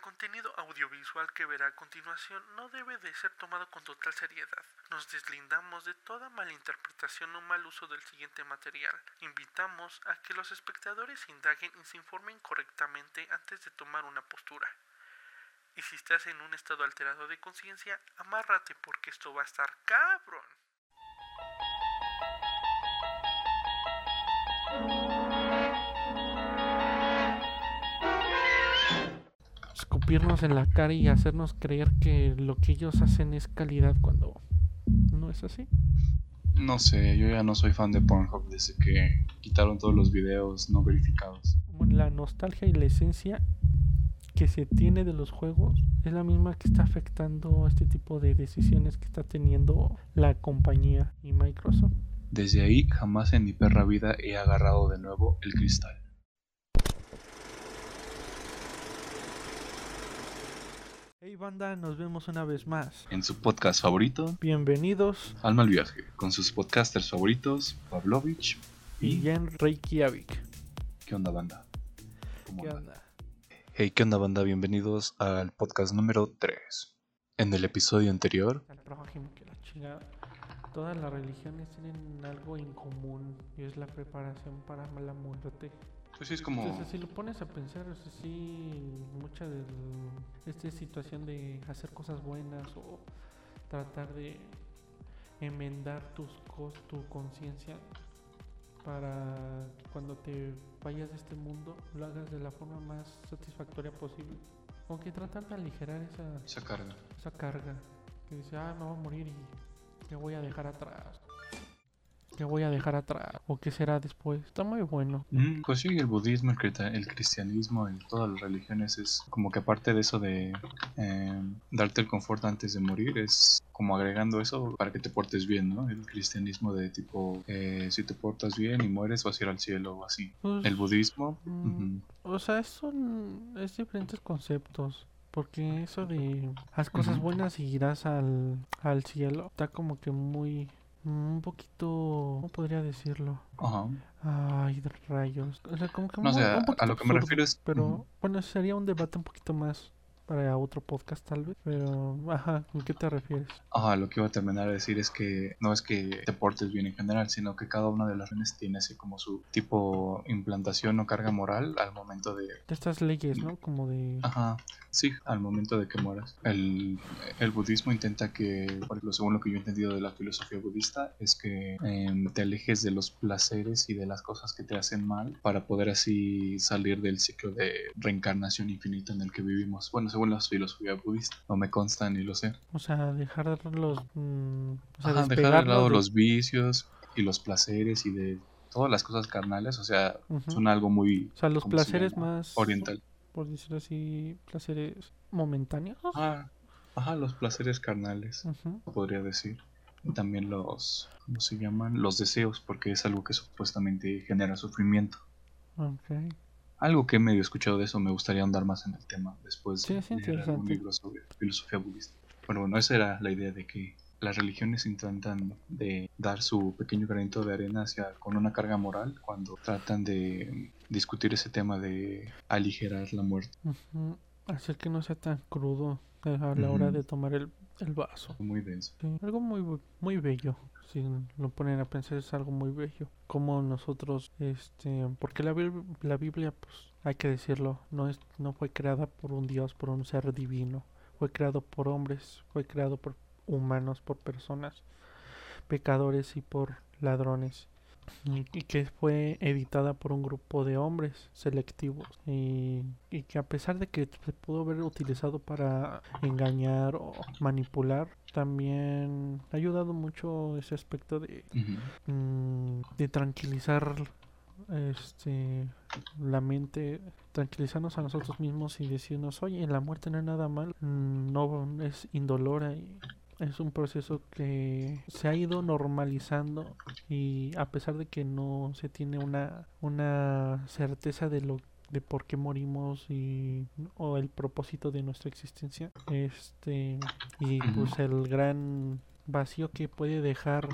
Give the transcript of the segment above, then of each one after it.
contenido audiovisual que verá a continuación no debe de ser tomado con total seriedad. Nos deslindamos de toda malinterpretación o mal uso del siguiente material. Invitamos a que los espectadores indaguen y se informen correctamente antes de tomar una postura. Y si estás en un estado alterado de conciencia, amárrate porque esto va a estar cabrón. Escupirnos en la cara y hacernos creer que lo que ellos hacen es calidad cuando no es así. No sé, yo ya no soy fan de Pornhub desde que quitaron todos los videos no verificados. La nostalgia y la esencia que se tiene de los juegos es la misma que está afectando este tipo de decisiones que está teniendo la compañía y Microsoft. Desde ahí jamás en mi perra vida he agarrado de nuevo el cristal. Hey banda, nos vemos una vez más. En su podcast favorito, Bienvenidos Alma al Viaje, con sus podcasters favoritos, Pavlovich y Jen Reykjavik. ¿Qué onda banda? ¿Cómo ¿Qué andan? onda? Hey, ¿qué onda banda? Bienvenidos al podcast número 3. En el episodio anterior, Al prójimo que la chingada. Todas las religiones tienen algo en común y es la preparación para la muerte. Pues sí es como... Entonces, si lo pones a pensar, o sea, sí, mucha de esta situación de hacer cosas buenas o tratar de enmendar tus cos, tu conciencia para cuando te vayas de este mundo lo hagas de la forma más satisfactoria posible. Aunque tratar de aligerar esa, Esa carga. esa carga que dice, ah, me voy a morir y me voy a dejar atrás. ¿Qué voy a dejar atrás? ¿O qué será después? Está muy bueno. Mm, pues sí, el budismo, el, el cristianismo y todas las religiones es como que aparte de eso de eh, darte el confort antes de morir, es como agregando eso para que te portes bien, ¿no? El cristianismo de tipo, eh, si te portas bien y mueres vas a ir al cielo o así. Pues, El budismo, Mm, ujú, O sea, son es diferentes conceptos. Porque eso de haz cosas buenas y irás al, al cielo está como que muy. Un poquito. ¿Cómo podría decirlo? ajá. Ay, rayos. O sea, como que No, o muy- sea, un a lo que me refiero es... Pero bueno, sería un debate un poquito más para otro podcast, tal vez. Pero, ajá, ¿a qué te refieres? Ajá, lo que iba a terminar de decir es que no es que te portes bien en general, sino que cada una de las religiones tiene así como su tipo implantación o carga moral al momento de... De estas leyes, ¿no? Como de. Ajá, sí, al momento de que mueras. El, el budismo intenta que, por ejemplo, según lo que yo he entendido de la filosofía budista, es que em, te alejes de los placeres y de las cosas que te hacen mal para poder así salir del ciclo de reencarnación infinita en el que vivimos. Bueno, según la filosofía budista, no me consta ni lo sé. O sea, dejar los. mm, o sea, Ajá, dejar de lado de- los vicios y los placeres y de todas las cosas carnales, o sea, Ujú. son algo muy O sea, los ¿cómo se placeres llama? más. oriental. Por decirlo así, placeres momentáneos. Ajá, ajá, los placeres carnales, Ujú. podría decir. Y también los, ¿cómo se llaman? Los deseos, porque es algo que supuestamente genera sufrimiento. Ok. Algo que he medio escuchado de eso, me gustaría andar más en el tema después Sí, de leer algún libro sobre filosofía budista. Pero bueno, esa era la idea de que las religiones intentan de dar su pequeño granito de arena hacia con una carga moral cuando tratan de discutir ese tema de aligerar la muerte. Ujú. Hacer que no sea tan crudo eh, a la hora de tomar el, el vaso. Muy denso. Sí, algo muy, muy bello. Si lo ponen a pensar, es algo muy bello. Como nosotros, este, porque la, la Biblia, pues, hay que decirlo, no es, no fue creada por un Dios, por un ser divino. Fue creado por hombres, fue creado por humanos, por personas, pecadores y por ladrones. Y, que fue editada por un grupo de hombres selectivos. Y, y que a pesar de que se pudo haber utilizado para engañar o manipular también ha ayudado mucho ese aspecto de, mm, de tranquilizar este la mente tranquilizarnos a nosotros mismos y decirnos oye la muerte no es nada mal mm, no es indolora y es un proceso que se ha ido normalizando y a pesar de que no se tiene una una certeza de lo de por qué morimos y o el propósito de nuestra existencia este y pues el gran vacío que puede dejar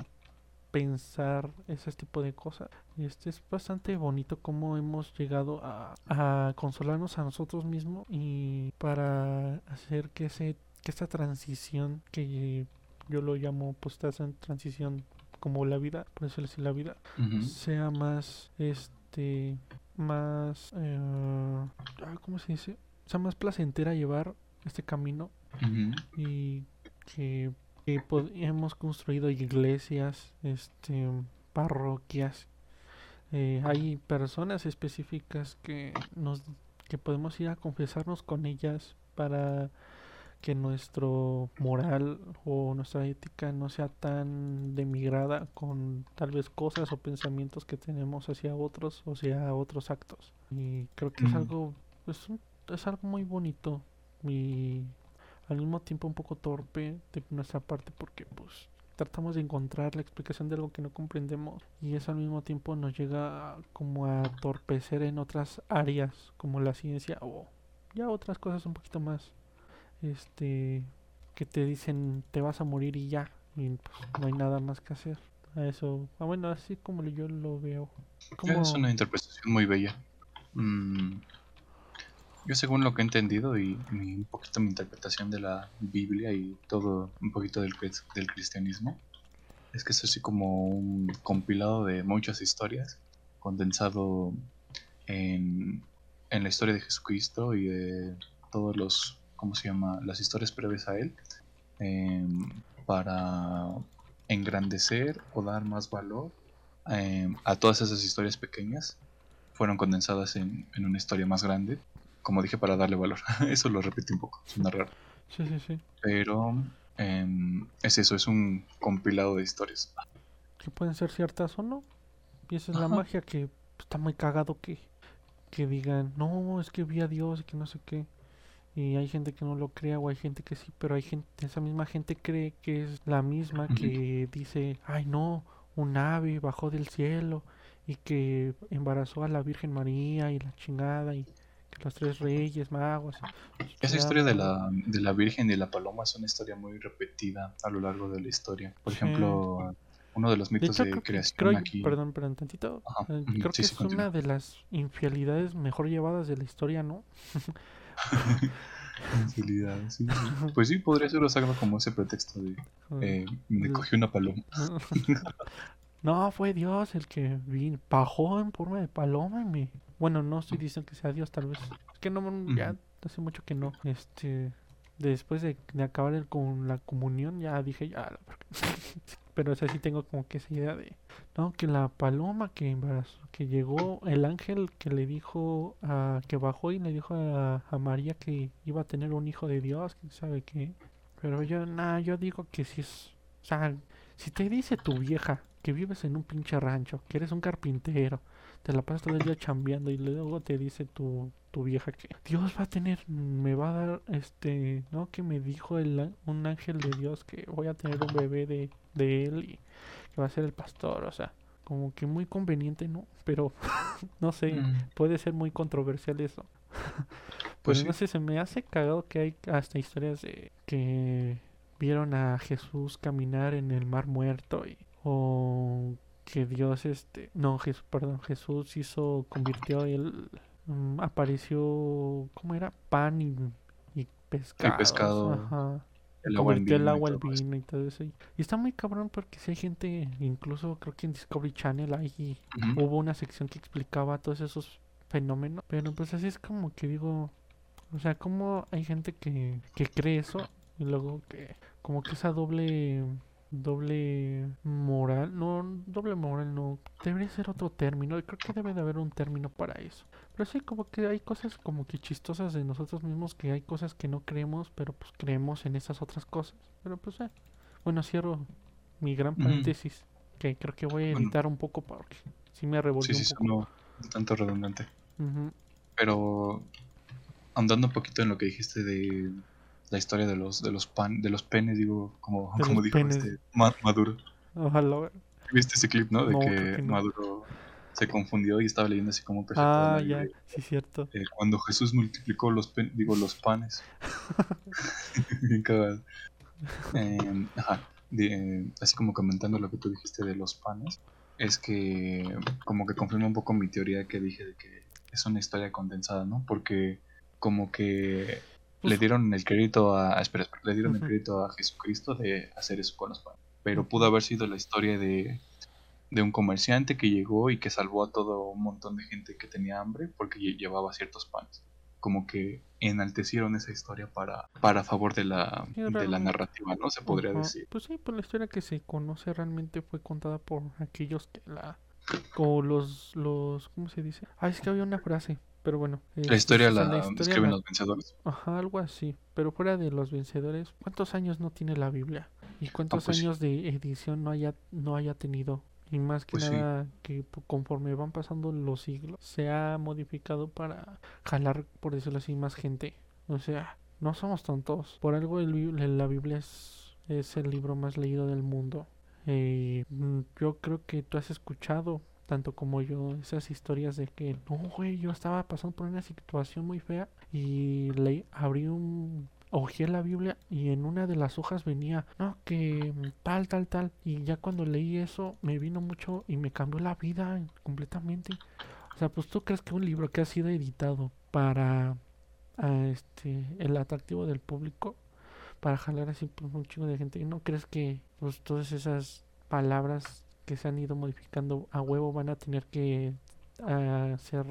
pensar ese tipo de cosas. Este es bastante bonito cómo hemos llegado a, a consolarnos a nosotros mismos y para hacer que ese que esta transición que yo lo llamo pues esta transición como la vida, por decirlo así, la vida sea más este más eh, ah, ¿cómo se dice? sea más placentera llevar este camino y que, hemos construido iglesias, este, parroquias. Eh, hay personas específicas que nos que podemos ir a confesarnos con ellas para que nuestro moral o nuestra ética no sea tan demigrada con tal vez cosas o pensamientos que tenemos hacia otros o hacia otros actos. Y creo que es Ujú. algo es, un- es algo muy bonito y al mismo tiempo un poco torpe de nuestra parte porque pues tratamos de encontrar la explicación de algo que no comprendemos y eso al mismo tiempo nos llega a- como a torpecer en otras áreas como la ciencia o ya otras cosas un poquito más este que te dicen te vas a morir y ya y pues no hay nada más que hacer. A eso ah, bueno así como yo lo veo. Es una interpretación muy bella. Mm, Yo según lo que he entendido y mi- un poquito mi interpretación de la Biblia y todo un poquito del, del cristianismo, es que es así como un compilado de muchas historias, condensado en, en la historia de Jesucristo y de todos los, ¿cómo se llama? Las historias previas a él, em, para engrandecer o dar más valor em, a todas esas historias pequeñas. Fueron condensadas en, en una historia más grande, como dije, para darle valor. Eso lo repetí un poco, suena raro. sí sí sí Pero em, es eso, es un compilado de historias. que pueden ser ciertas o no. Y esa es la magia que está muy cagado que, que digan, no, es que vi a Dios y que no sé qué. Y hay gente que no lo crea o hay gente que sí, pero hay gente, esa misma gente cree que es la misma que dice, ay no, un ave bajó del cielo y que embarazó a la Virgen María y la chingada y que los tres reyes magos. Esa historia de la, de la Virgen y la Paloma es una historia muy repetida a lo largo de la historia. Por Sí. ejemplo, uno de los De mitos hecho, de que- creación creo aquí. perdón, perdón, tantito. Ajá, eh, Creo sí, que sí, es continúa. una de las infidelidades mejor llevadas de la historia, ¿no? Infidelidad, sí, sí. Pues sí, podría ser usado como ese pretexto de eh, me cogí una paloma. No, fue Dios el que vino, bajó en forma de paloma y me... Bueno, no estoy diciendo que sea Dios, tal vez. Es que no, ya hace mucho que no. Este, después de, de acabar el, con la comunión, ya dije, ya, la. Pero o sea, sí tengo como que esa idea de... No, que la paloma que embarazó, que llegó, el ángel que le dijo, a, que bajó y le dijo a, María que iba a tener un hijo de Dios, que sabe qué. Pero yo, nada, yo digo que si es... O sea, si te dice tu vieja que vives en un pinche rancho, que eres un carpintero, te la pasas todo el día chambeando y luego te dice tu, tu vieja que Dios va a tener, me va a dar, este, ¿no? Que me dijo el, un ángel de Dios que voy a tener un bebé de, de él y que va a ser el pastor, o sea, como que muy conveniente, ¿no? Pero, no sé, Mm, puede ser muy controversial eso. Pues sí. no sé, se me hace cagado que hay hasta historias de que vieron a Jesús caminar en el mar muerto y o que Dios este no Jesús perdón Jesús hizo convirtió el mm, apareció cómo era pan y, y pescado, ajá el agua en convirtió el agua al vino y todo eso y, está muy cabrón porque si hay gente incluso creo que en Discovery Channel ahí hubo una sección que explicaba todos esos fenómenos. Pero pues así es como que digo, o sea, como hay gente que, que cree eso y luego que como que esa doble doble moral, no, doble moral no, debería ser otro término, creo que debe de haber un término para eso. Pero sí, como que hay cosas como que chistosas de nosotros mismos, que hay cosas que no creemos, pero pues creemos en esas otras cosas. Pero pues, eh. bueno, cierro mi gran paréntesis, que creo que voy a Bueno. editar un poco porque sí me revolvió Sí, sí, un poco. sonó tanto redundante. Pero andando un poquito en lo que dijiste de la historia de los de los pan de los penes, digo, como, como dijo penes. este Ma- Maduro. Ojalá. ¿Viste ese clip, no? De No, que, creo que no. Maduro se confundió y estaba leyendo así como Ah, ya, sí, cierto. eh, cuando Jesús multiplicó los pen- digo los panes. Bien cagado. Em, ajá. de- así como comentando lo que tú dijiste de los panes, es que como que confirma un poco mi teoría que dije de que es una historia condensada, ¿no? Porque como que le Pues- dieron el crédito a, espera, espera, le dieron el crédito a Jesucristo de hacer eso con los panes. Pero pudo haber sido la historia de, de un comerciante que llegó y que salvó a todo un montón de gente que tenía hambre porque lle- llevaba ciertos panes. Como que enaltecieron esa historia para, para favor de la, Sí, de la narrativa, ¿no? Se podría Ajá. decir. Pues sí, pues la historia que se conoce realmente fue contada por aquellos que la... Como los, los... ¿Cómo se dice? Ah, es que había una frase, pero bueno. La este, historia o la historia escriben la- los vencedores. Ajá, algo así. Pero fuera de los vencedores, ¿cuántos años no tiene la Biblia? ¿Y cuántos pues sí. años de edición no haya, no haya tenido? Y más que Pues sí. nada que conforme van pasando los siglos, se ha modificado para jalar, por decirlo así, más gente. O sea, no somos tontos. Por algo el la Biblia es, es el libro más leído del mundo. Eh, mm, yo creo que tú has escuchado, tanto como yo, esas historias de que, no, güey, yo estaba pasando por una situación muy fea y leí, abrí un... Ojeé la Biblia y en una de las hojas venía, no, que tal, tal, tal. Y ya cuando leí eso me vino mucho y me cambió la vida completamente. O sea, pues tú crees que un libro que ha sido editado para a este el atractivo del público para jalar así pues, un chingo de gente. ¿Y no crees que pues todas esas palabras que se han ido modificando a huevo van a tener que ah, ser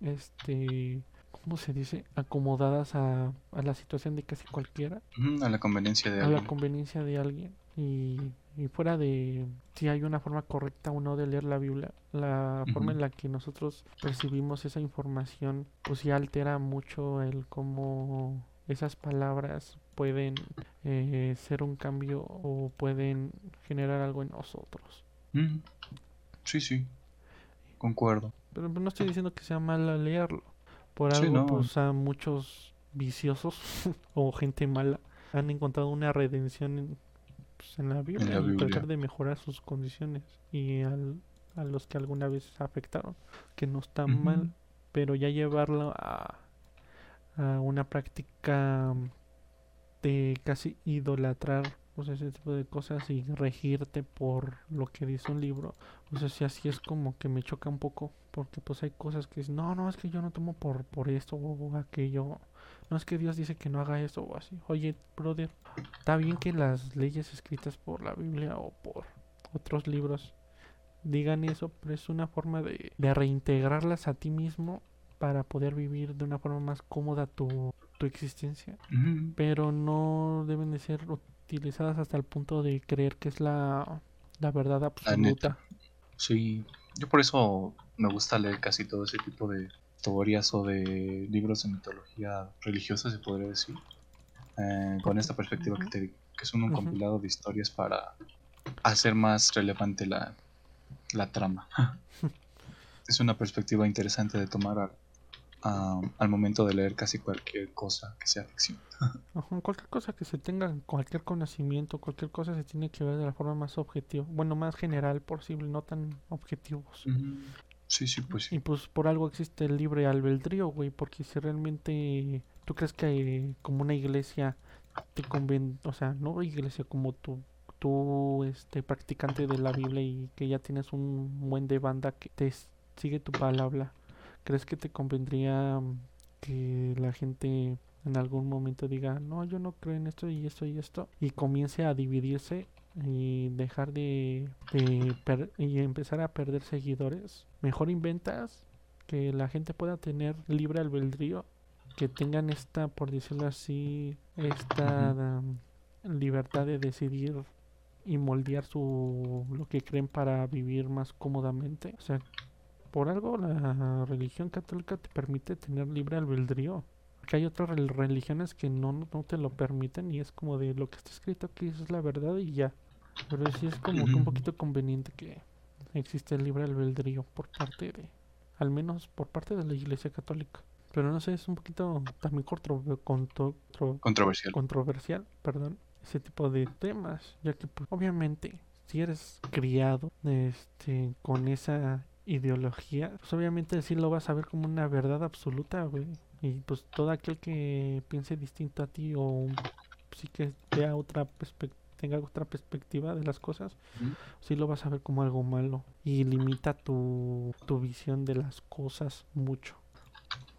este ¿cómo se dice? acomodadas a, a la situación de casi cualquiera, A la conveniencia de a la alguien. conveniencia de alguien. Y, y fuera de si hay una forma correcta o no de leer la Biblia, la forma en la que nosotros percibimos esa información, pues sí altera mucho el cómo esas palabras pueden eh, ser un cambio o pueden generar algo en nosotros. Mm, Sí, sí. Concuerdo. Pero no estoy diciendo que sea malo leerlo. Por Sí, algo, no. pues a muchos viciosos o gente mala han encontrado una redención en, pues, en la Biblia la y Biblia. tratar de mejorar sus condiciones y al- a los que alguna vez afectaron, que no está mal, pero ya llevarlo a, a una práctica de casi idolatrar pues ese tipo de cosas y regirte por lo que dice un libro o sea, sí, así es como que me choca un poco, porque pues hay cosas que es, no, no, es que yo no tomo por, por esto o aquello, no es que Dios dice que no haga esto o así. Oye, brother, está bien que las leyes escritas por la Biblia o por otros libros digan eso, pero es una forma de, de reintegrarlas a ti mismo para poder vivir de una forma más cómoda tu, tu existencia pero no deben de ser utilizadas hasta el punto de creer que es la, la verdad absoluta. Sí, yo por eso me gusta leer casi todo ese tipo de historias o de libros de mitología religiosa, se podría decir. Eh, con esta perspectiva que, te, que son un compilado de historias para hacer más relevante la, la trama. es una perspectiva interesante de tomar al, al momento de leer casi cualquier cosa que sea ficción. Ajá, cualquier cosa que se tenga, cualquier conocimiento, cualquier cosa se tiene que ver de la forma más objetiva, bueno, más general posible, no tan objetivos. Sí, sí, pues Y sí. pues por algo existe el libre albedrío, güey, porque si realmente tú crees que eh, como una iglesia te conviene, o sea, no iglesia como tú, tú, este, practicante de la Biblia y que ya tienes un buen de banda que te sigue tu palabra, ¿crees que te convendría mm, que la gente en algún momento diga, no, yo no creo en esto y esto y esto, y comience a dividirse y dejar de, de per- y empezar a perder seguidores? Mejor inventas que la gente pueda tener libre albedrío, que tengan esta, por decirlo así, esta um, libertad de decidir y moldear su lo que creen para vivir más cómodamente. O sea, por algo la religión católica te permite tener libre albedrío. Que hay otras rel- religiones que no, no te lo permiten y es como de lo que está escrito aquí eso es la verdad y ya. Pero sí es como que un poquito conveniente que existe el libre albedrío por parte de, al menos por parte de la Iglesia Católica. Pero no sé, es un poquito también contro- contro- contro- Controversial. controversial, perdón, ese tipo de temas, ya que pues, obviamente si eres criado este con esa ideología, pues obviamente sí lo vas a ver como una verdad absoluta, güey. Y pues todo aquel que piense distinto a ti o sí que vea otra tenga otra perspectiva de las cosas, Ujú. sí lo vas a ver como algo malo y limita tu, tu visión de las cosas mucho.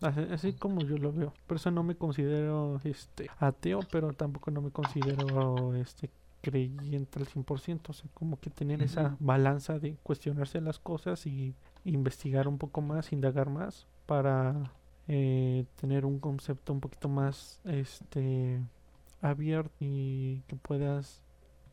Así, así como yo lo veo. Por eso no me considero este ateo, pero tampoco no me considero este creyente al 100%. O sea, como que tener esa balanza de cuestionarse las cosas y investigar un poco más, indagar más para eh, tener un concepto un poquito más este abierto y que puedas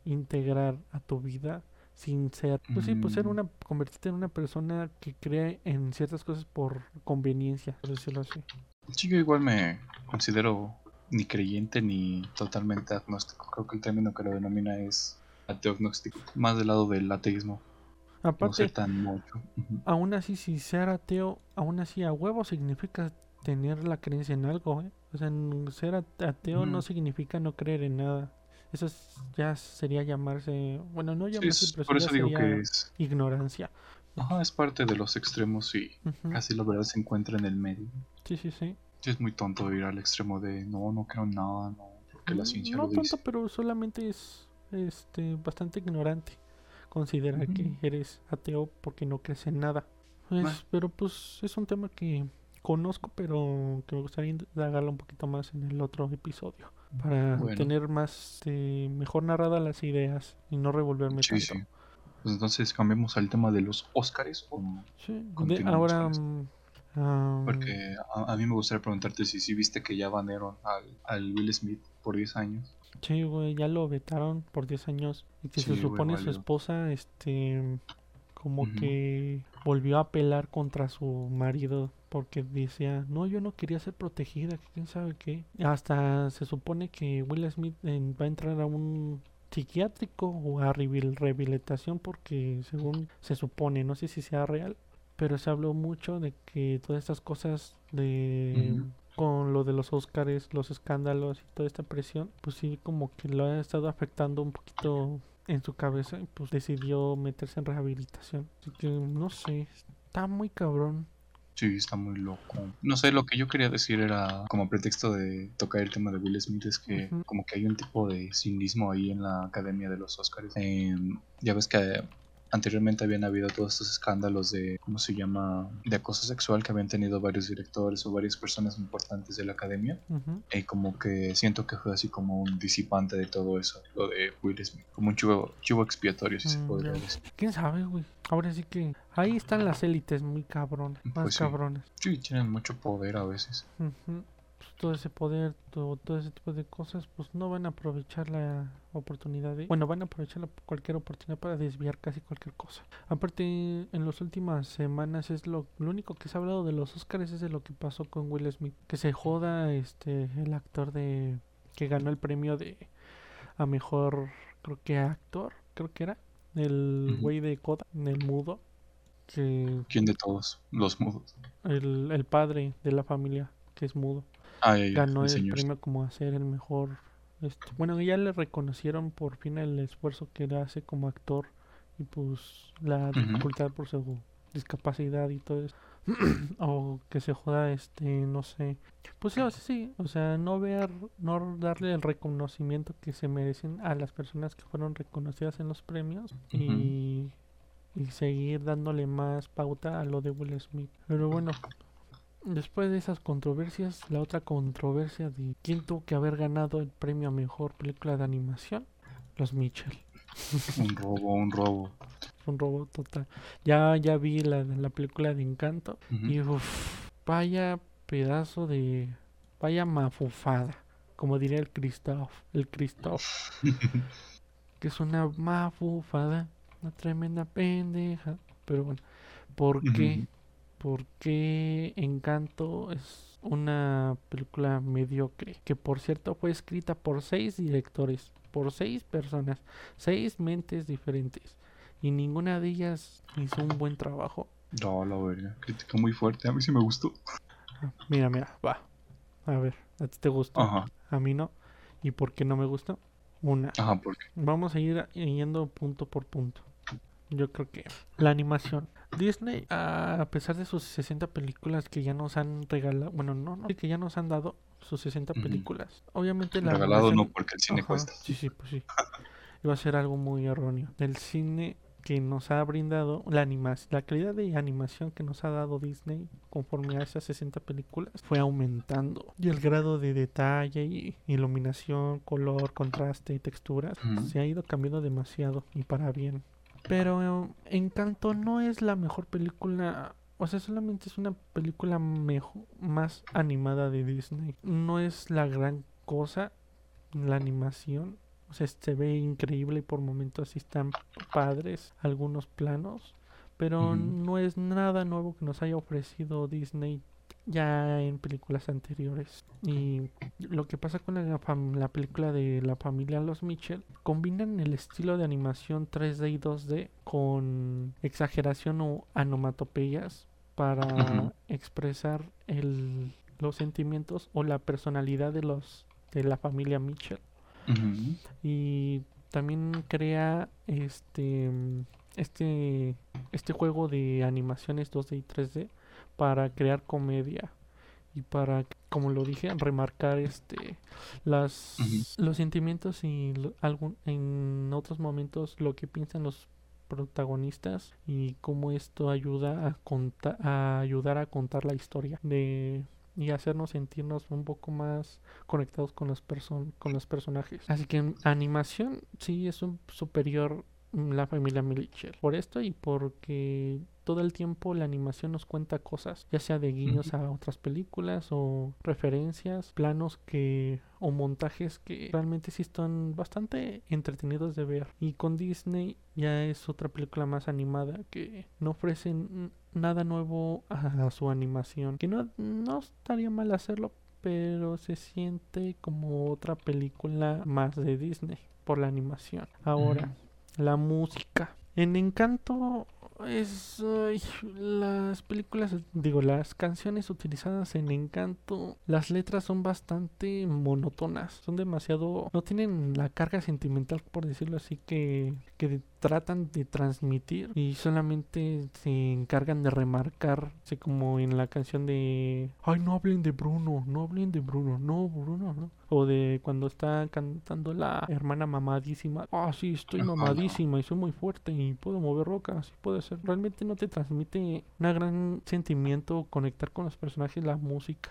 integrar a tu vida sin ser, pues sí, pues ser Mm. una, convertirte en una persona que cree en ciertas cosas por conveniencia, por decirlo así. Sí, yo igual me considero ni creyente ni totalmente agnóstico. Creo que el término que lo denomina es ateo-agnóstico. Más del lado del ateísmo. No Aparte, ser tan mucho. Aún así, si ser ateo, aún así a huevo significa tener la creencia en algo, ¿eh? O sea, ser at- ateo no significa no creer en nada. Eso es- ya sería llamarse, bueno, no Sí, llamarse, es- pero por sí eso digo que es, ignorancia. ajá, es parte de los extremos y casi la verdad se encuentra en el medio. Sí, sí, sí. Sí, es muy tonto ir al extremo de no, no creo en nada, no, porque la Mm, ciencia no lo dice. tanto, pero solamente es este bastante ignorante considerar que eres ateo porque no crees en nada. Pues, Bueno. pero pues es un tema que conozco, pero que me gustaría indagarlo un poquito más en el otro episodio para Bueno. tener más eh, mejor narradas las ideas y no revolverme Sí, tanto. sí. Pues entonces cambiamos al tema de los Óscares o no? Sí, de- Continuamos ahora Porque a, a mí me gustaría preguntarte si sí viste que ya banearon al, al Will Smith por 10 años. Sí, güey, ya lo vetaron por 10 años. Y que Sí, se supone su valió. esposa, este, como Ujú. que volvió a apelar contra su marido porque decía, no, yo no quería ser protegida, que quién sabe qué. Hasta se supone que Will Smith eh, va a entrar a un psiquiátrico o a rehabil- rehabilitación porque según se supone, no sé si sea real, pero se habló mucho de que todas estas cosas de con lo de los Óscares, los escándalos y toda esta presión, pues sí como que lo ha estado afectando un poquito en su cabeza y pues decidió meterse en rehabilitación. Así que no sé, está muy cabrón. Sí, está muy loco. No sé, lo que yo quería decir era, como pretexto de tocar el tema de Will Smith, es que como que hay un tipo de cinismo ahí en la academia de los Oscars. Em, ya ves que anteriormente habían habido todos estos escándalos de, ¿cómo se llama?, de acoso sexual que habían tenido varios directores o varias personas importantes de la academia. Y como que siento que fue así como un disipante de todo eso, lo de Will Smith. Como un chivo, chivo expiatorio, si se Mm, podría decir. ¿Quién sabe, güey? Ahora sí que ahí están las élites muy cabrones, más Pues sí. cabrones. Sí, tienen mucho poder a veces. Pues todo ese poder, todo, todo ese tipo de cosas, pues no van a aprovechar la oportunidad de... Bueno, van a aprovechar la- cualquier oportunidad para desviar casi cualquier cosa. Aparte, en las últimas semanas es lo, lo único que se ha hablado de los Oscars es de lo que pasó con Will Smith. Que se joda este el actor de... que ganó el premio de... a mejor, creo que actor, creo que era. El güey de Coda, el mudo. Que ¿Quién de todos? Los mudos. el, el padre de la familia, que es mudo Ah, ya, ya, ganó el premio como a ser el mejor este, bueno ya le reconocieron por fin el esfuerzo que hace como actor y pues la dificultad por su discapacidad y todo eso o que se joda este no sé. Pues sí, o sea, sí o sea no ver no darle el reconocimiento que se merecen a las personas que fueron reconocidas en los premios y y seguir dándole más pauta a lo de Will Smith. Pero bueno Después de esas controversias, la otra controversia de quién tuvo que haber ganado el premio a mejor película de animación, los Mitchell. Un robo, un robo. Un robot total. Ya, ya vi la, la película de Encanto y uff, vaya pedazo de. Vaya mafufada. Como diría el Christoph. El Christoph. que es una mafufada. Una tremenda pendeja. Pero bueno, ¿por qué? Porque Encanto es una película mediocre, que por cierto fue escrita por seis directores, por seis personas, seis mentes diferentes, y ninguna de ellas hizo un buen trabajo. No, la verga. Crítica muy fuerte. A mí sí me gustó. Ah, Mira, mira, va. A ver, ¿a ti te gustó? Ajá. A mí no. ¿Y por qué no me gustó? Una. Ajá, porque. Vamos a ir yendo punto por punto. Yo creo que la animación. Disney, a pesar de sus 60 películas que ya nos han regalado, bueno, no, no, que ya nos han dado sus 60 Ujú. películas. Obviamente la Regalado no, porque el cine Ajá, cuesta. Sí, sí, pues sí. iba a ser algo muy erróneo. El cine que nos ha brindado la animación, la calidad de animación que nos ha dado Disney conforme a esas 60 películas fue aumentando y el grado de detalle y iluminación, color, contraste y texturas se ha ido cambiando demasiado y para bien. Pero Encanto no es la mejor película o sea, solamente es una película mejor, más animada de Disney. No es la gran cosa la animación. O sea, se ve increíble y por momentos sí están padres algunos planos. Pero no es nada nuevo que nos haya ofrecido Disney ya en películas anteriores. Y lo que pasa con la, la, película de la familia Los Mitchell, combinan el estilo de animación 3D y 2D con exageración o anomatopeyas para expresar el, los sentimientos o la personalidad de los de la familia Mitchell. Y también crea este este este juego de animaciones 2D y 3D para crear comedia y para como lo dije remarcar este las los sentimientos y algún en otros momentos lo que piensan los protagonistas y cómo esto ayuda a contar a ayudar a contar la historia de y hacernos sentirnos un poco más conectados con los person con los personajes. Así que en animación sí es un superior la familia Mitchell por esto y porque todo el tiempo la animación nos cuenta cosas, ya sea de guiños a otras películas o referencias, planos que o montajes que realmente sí están bastante entretenidos de ver. Y con Disney ya es otra película más animada que no ofrece nada nuevo a, su animación, que no, no estaría mal hacerlo, pero se siente como otra película más de Disney por la animación. Ahora, la música. En Encanto es las películas, digo, las canciones utilizadas en Encanto, las letras son bastante monótonas, son demasiado, no tienen la carga sentimental, por decirlo así, que, que tratan de transmitir y solamente se encargan de remarcar, así como en la canción de, ay, no hablen de Bruno, no hablen de Bruno, no, Bruno, no. O de cuando está cantando la hermana mamadísima, ah, sí, estoy mamadísima y soy muy fuerte y puedo mover rocas, y puede ser. Realmente no te transmite un gran sentimiento conectar con los personajes, la música.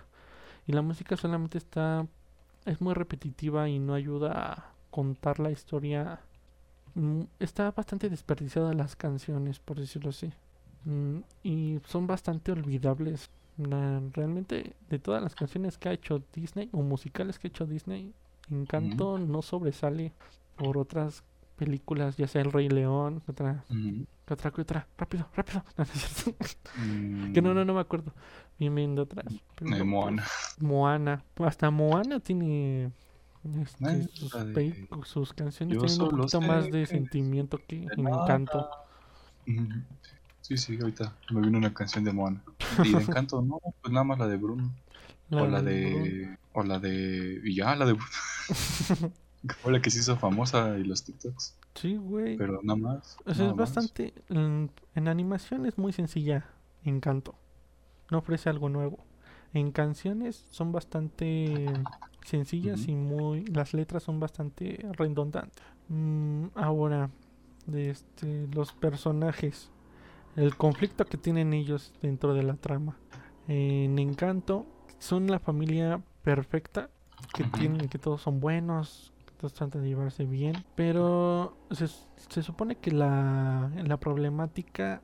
Y la música solamente está, es muy repetitiva y no ayuda a contar la historia está bastante desperdiciada las canciones, por decirlo así. Mm, y son bastante olvidables. realmente, de todas las canciones que ha hecho Disney, o musicales que ha hecho Disney, Encanto no sobresale por otras películas, ya sea El Rey León, otra, otra, otra, rápido, rápido. que no, no, no me acuerdo. Bien, bien de otras. Moana. Moana. Hasta Moana tiene este, sus, canciones tienen un poquito más de sentimiento que Encanto. Sí, sí, ahorita me vino una canción de Moana. Y de Encanto, no, pues nada más la de Bruno. o la de. O la de. Y ya, la de Bruno. Fue la que se hizo famosa y los TikToks. Sí, güey. Pero nada más. O sea, es bastante. En, en, animación es muy sencilla. Encanto. No ofrece algo nuevo. En canciones son bastante sencillas y muy las letras son bastante redundantes. Mm, ahora, de este, los personajes, el conflicto que tienen ellos dentro de la trama. En Encanto son la familia perfecta que tienen que todos son buenos, que todos tratan de llevarse bien, pero se, se supone que la, la problemática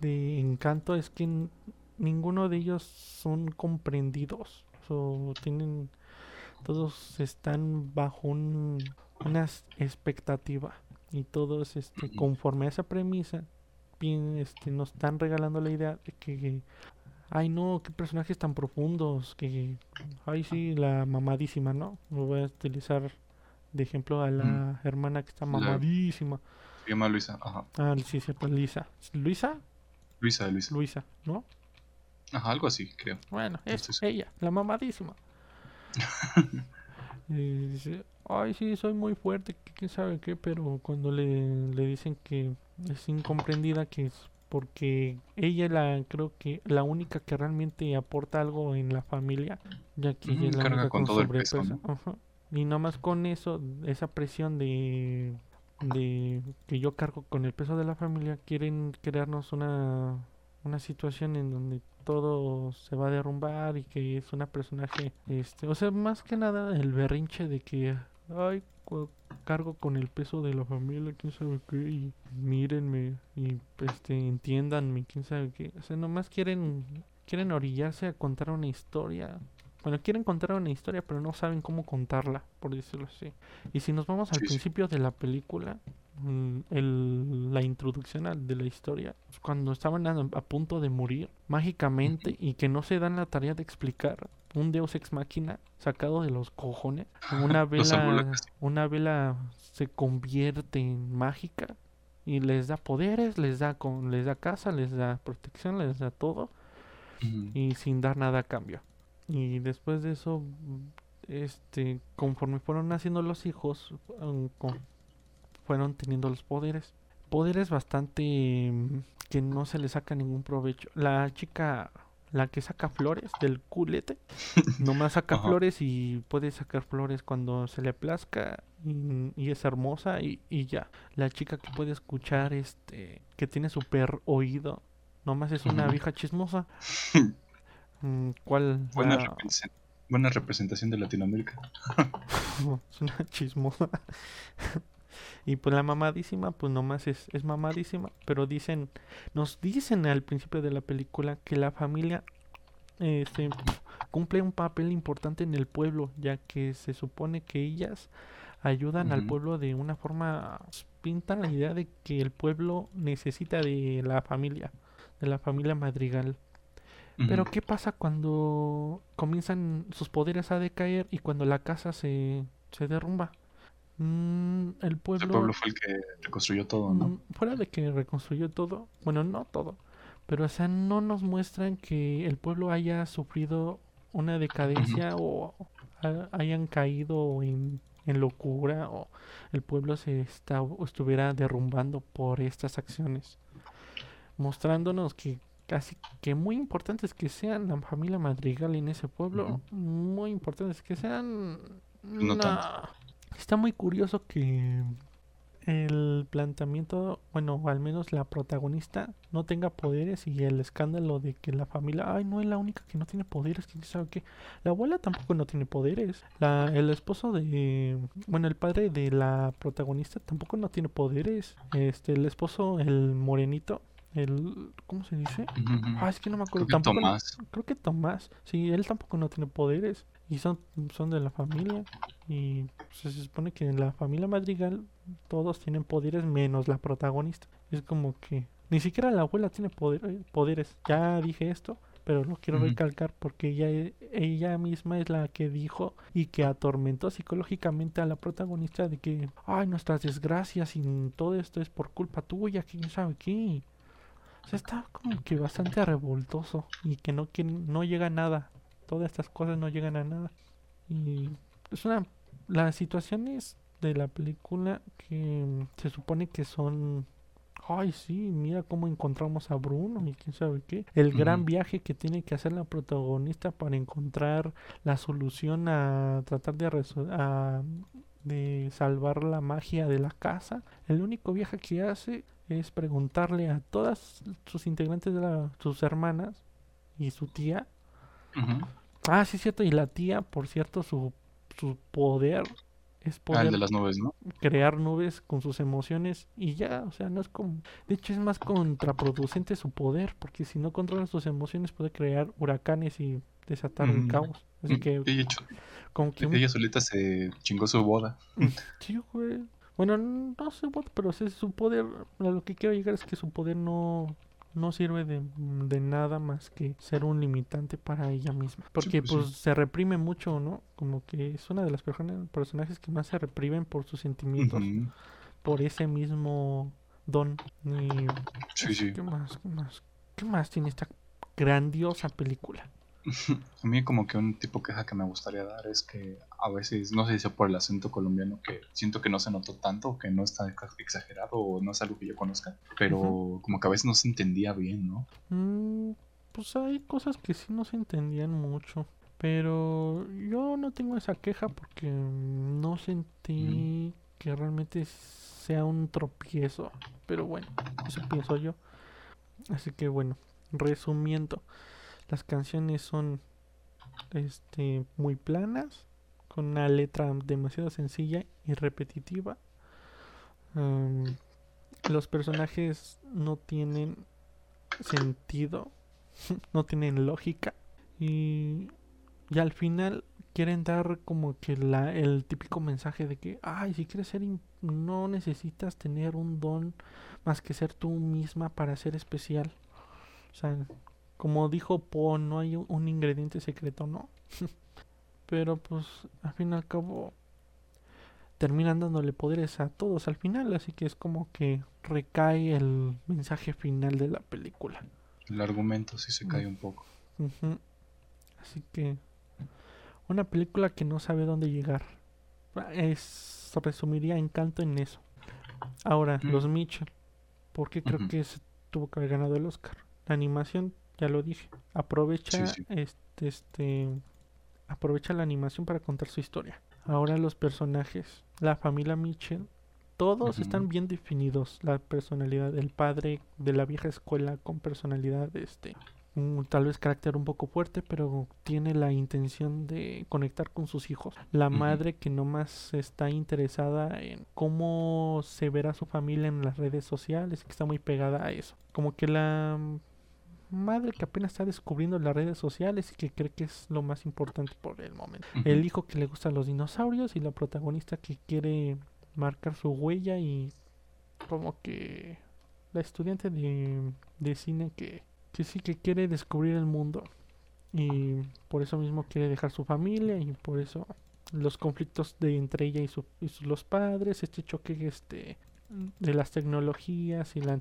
de Encanto es que ninguno de ellos son comprendidos. O tienen todos están bajo un, una expectativa. Y todos este conforme a esa premisa bien, este, nos están regalando la idea de que ay no qué personajes tan profundos que ay sí la mamadísima no me voy a utilizar de ejemplo a la hermana que está mamadísima. Se llama Luisa ajá. Ah sí sí pues Luisa. Luisa Luisa Luisa. Luisa no ajá algo así creo. Bueno es ella la mamadísima. Y dice, ay, sí, soy muy fuerte, quién sabe qué, pero cuando le, le dicen que es incomprendida, que es porque ella la, creo que la única que realmente aporta algo en la familia, ya que ella la única con, sobrepeso. Y nomás con eso, esa presión de de que yo cargo con el peso de la familia, quieren crearnos una, una situación en donde todo se va a derrumbar y que es una personaje, este, o sea, más que nada el berrinche de que, ay, cargo con el peso de la familia, quién sabe qué, y mírenme, y este, entiéndanme, quién sabe qué, o sea, nomás quieren, quieren orillarse a contar una historia bueno, quieren contar una historia, pero no saben cómo contarla, por decirlo así. Y si nos vamos al principio de la película, mm, el, la introducción de la historia, cuando estaban a, punto de morir mágicamente y que no se dan la tarea de explicar un Deus ex máquina sacado de los cojones, una vela, una vela se convierte en mágica y les da poderes, les da con, les da casa, les da protección, les da todo y sin dar nada a cambio. Y después de eso, este, conforme fueron naciendo los hijos, fueron teniendo los poderes. Poderes bastante mm, que no se le saca ningún provecho. La chica, la que saca flores del culete, nomás saca flores y puede sacar flores cuando se le plazca y, es hermosa y, y, ya. La chica que puede escuchar, este, que tiene super oído, nomás es una vieja chismosa. Mm, ¿Cuál? Buena, representación de Latinoamérica. es una chismosa. y pues la mamadísima, pues nomás es, es mamadísima. Pero dicen, nos dicen al principio de la película que la familia este, cumple un papel importante en el pueblo, ya que se supone que ellas ayudan al pueblo de una forma, pintan la idea de que el pueblo necesita de la familia, de la familia madrigal. Pero ¿qué pasa cuando comienzan sus poderes a decaer y cuando la casa se, se derrumba? Mm, el pueblo... El pueblo fue el que reconstruyó todo, ¿no? Mm, fuera de que reconstruyó todo, bueno, no todo, pero o sea, no nos muestran que el pueblo haya sufrido una decadencia o hayan caído en, en, locura o el pueblo se está, estuviera derrumbando por estas acciones mostrándonos que Así que muy importante es que sean la familia Madrigal en ese pueblo. Muy importante es que sean... No Está muy curioso que el planteamiento, bueno, al menos la protagonista no tenga poderes y el escándalo de que la familia, ay, no es la única que no tiene poderes, quién sabe qué. La abuela tampoco no tiene poderes. La, el esposo de, bueno, el padre de la protagonista tampoco no tiene poderes. Este, el esposo, el morenito, el ¿cómo se dice? Ah, es que no me acuerdo creo tampoco. Tomás. creo que Tomás. Sí, él tampoco no tiene poderes y son son de la familia y se supone que en la familia Madrigal todos tienen poderes menos la protagonista. Es como que ni siquiera la abuela tiene poder, poderes. Ya dije esto, pero lo quiero recalcar porque ella, ella misma es la que dijo y que atormentó psicológicamente a la protagonista de que, ay, nuestras desgracias y todo esto es por culpa tuya, quién sabe qué. Sea, está como que bastante revoltoso y que no, que no llega a nada. Todas estas cosas no llegan a nada. Y es una... Las situaciones de la película que se supone que son... Ay, sí, mira cómo encontramos a Bruno y quién sabe qué. El gran viaje que tiene que hacer la protagonista para encontrar la solución a tratar de, a, de salvar la magia de la casa. El único viaje que hace es preguntarle a todas sus integrantes de la, sus hermanas y su tía. Ah, sí, cierto. Y la tía, por cierto, su, su poder es ah, poder de las nubes, ¿no? crear nubes con sus emociones y ya, o sea, no es como... De hecho, es más contraproducente su poder, porque si no controla sus emociones puede crear huracanes y desatar un caos. Así mm, que... como que ella solita se chingó su boda. Sí, güey. Bueno, no sé, pero su poder, lo que quiero llegar es que su poder no, no sirve de, de, nada más que ser un limitante para ella misma. Porque pues, pues se reprime mucho, ¿no? Como que es una de las personajes que más se reprimen por sus sentimientos, por ese mismo don. Y, sí, ¿Qué más? ¿Qué más? ¿Qué más tiene esta grandiosa película? A mí como que un tipo queja que me gustaría dar es que a veces, no sé si sea por el acento colombiano, que siento que no se notó tanto, que no está exagerado o no es algo que yo conozca, pero como que a veces no se entendía bien, ¿no? Mm, pues hay cosas que sí no se entendían mucho, pero yo no tengo esa queja porque no sentí que realmente sea un tropiezo. Pero bueno, eso pienso yo. Así que bueno, resumiendo, las canciones son este muy planas, con una letra demasiado sencilla y repetitiva. los personajes no tienen sentido, no tienen lógica y, al final quieren dar como que la, el típico mensaje de que, ay, si quieres ser, no necesitas tener un don más que ser tú misma para ser especial. O sea, como dijo Po, no hay un ingrediente secreto, ¿no? Pero pues al fin y al cabo terminan dándole poderes a todos al final, así que es como que recae el mensaje final de la película. El argumento sí se cae un poco. Así que una película que no sabe dónde llegar. Es, resumiría Encanto en eso. Ahora, mm. los Mitchell. Porque creo que se tuvo que haber ganado el Oscar. La animación, ya lo dije. Aprovecha este, este aprovecha la animación para contar su historia. Ahora los personajes, la familia Mitchell, todos están bien definidos. La personalidad del padre de la vieja escuela con personalidad este tal vez carácter un poco fuerte, pero tiene la intención de conectar con sus hijos. La madre que nomás está interesada en cómo se verá su familia en las redes sociales, que está muy pegada a eso. Como que la madre que apenas está descubriendo las redes sociales y que cree que es lo más importante por el momento. El hijo que le gustan los dinosaurios y la protagonista que quiere marcar su huella y como que la estudiante de, de cine que que sí que quiere descubrir el mundo y por eso mismo quiere dejar su familia y por eso los conflictos de entre ella y, su, los padres, este choque este de las tecnologías y la,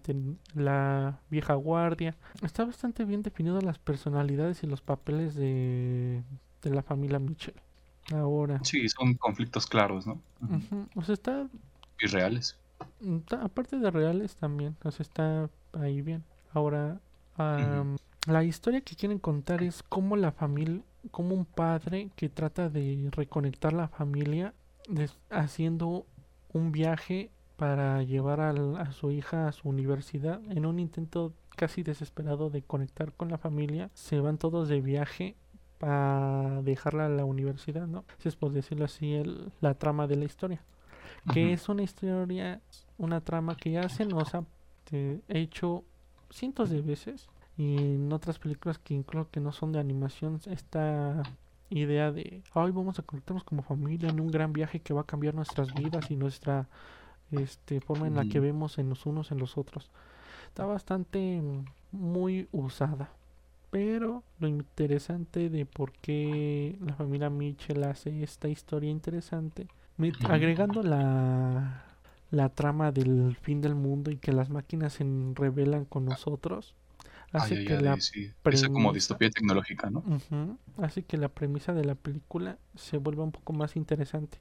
la vieja guardia. Está bastante bien definido las personalidades y los papeles de, de la familia Mitchell. Ahora. Sí, son conflictos claros, ¿no? O sea, está... Y reales. aparte de reales también, o sea, está ahí bien. Ahora, la historia que quieren contar es cómo la familia, como un padre que trata de reconectar la familia haciendo un viaje para llevar a su hija a su universidad. En un intento casi desesperado de conectar con la familia se van todos de viaje para dejarla a la universidad no si es por decirlo así el, la trama de la historia. Que es una historia una trama que ya se nos ha hecho cientos de veces y en otras películas que incluso que no son de animación esta idea de ay vamos a conectarnos como familia en un gran viaje que va a cambiar nuestras vidas y nuestra este forma en la que vemos en los unos en los otros. Está bastante muy usada pero lo interesante de por qué la familia Mitchell hace esta historia interesante agregando la la trama del fin del mundo y que las máquinas se revelan con nosotros hace que la premisa, como distopía tecnológica, ¿no? Hace que la premisa de la película se vuelva un poco más interesante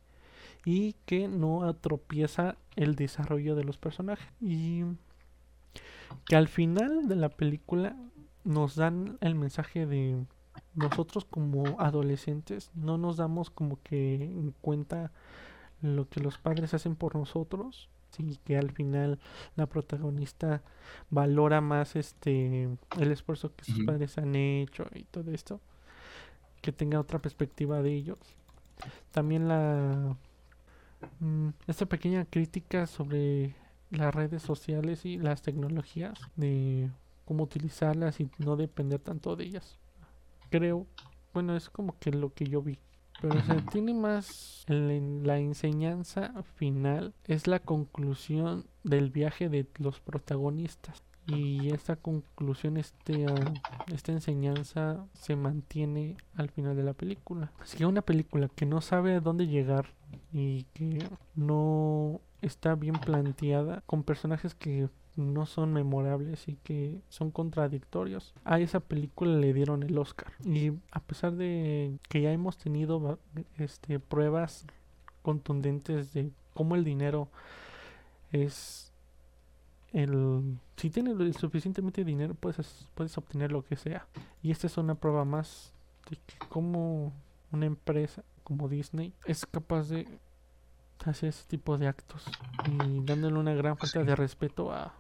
y que no atropieza el desarrollo de los personajes. Y que al final de la película nos dan el mensaje de nosotros como adolescentes no nos damos como que en cuenta lo que los padres hacen por nosotros sí que al final la protagonista valora más este el esfuerzo que sus padres han hecho y todo esto que tenga otra perspectiva de ellos. También la mm, esta pequeña crítica sobre las redes sociales y las tecnologías de cómo utilizarlas y no depender tanto de ellas. Creo bueno es como que lo que yo vi pero se tiene más la enseñanza final es la conclusión del viaje de los protagonistas y esta conclusión este esta enseñanza se mantiene al final de la película así que una película que no sabe a dónde llegar y que no está bien planteada con personajes que no son memorables y que son contradictorios. A esa película le dieron el Oscar. Y a pesar de que ya hemos tenido este, pruebas contundentes de cómo el dinero es el si tienes suficientemente dinero puedes puedes obtener lo que sea. Y esta es una prueba más de cómo una empresa como Disney es capaz de hace ese tipo de actos y dándole una gran falta de respeto a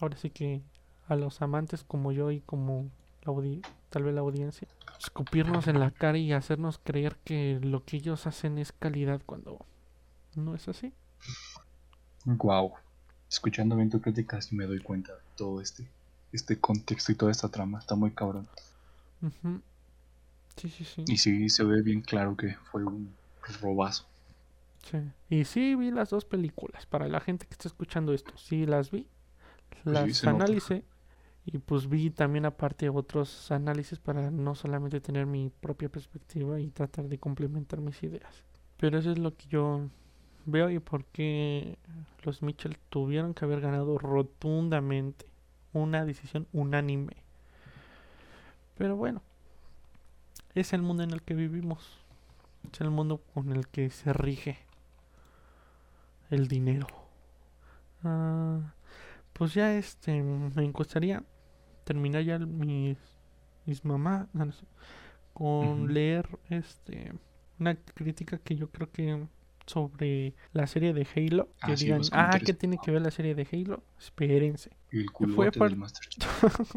ahora sí que a los amantes como yo y como la tal vez la audiencia. Escupirnos en la cara y hacernos creer que lo que ellos hacen es calidad cuando no es así. Wow. Escuchando bien tu crítica sí me doy cuenta de todo este, este contexto y toda esta trama. Está muy cabrón. Sí sí sí Y sí se ve bien claro que fue un robazo. Sí. Y sí vi las dos películas. Para la gente que está escuchando esto, sí las vi. Las nota. analicé. Y pues vi también aparte otros análisis para no solamente tener mi propia perspectiva y tratar de complementar mis ideas. Pero eso es lo que yo veo y por qué los Mitchell tuvieron que haber ganado rotundamente una decisión unánime. Pero bueno, es el mundo en el que vivimos. Es el mundo con el que se rige el dinero. Ah, pues ya este me gustaría terminar ya mis mis mamás sé, con leer este una crítica que yo creo que sobre la serie de Halo que Ah, sí, digan los ah que tiene que ver la serie de Halo espérense el fue del Master Chief.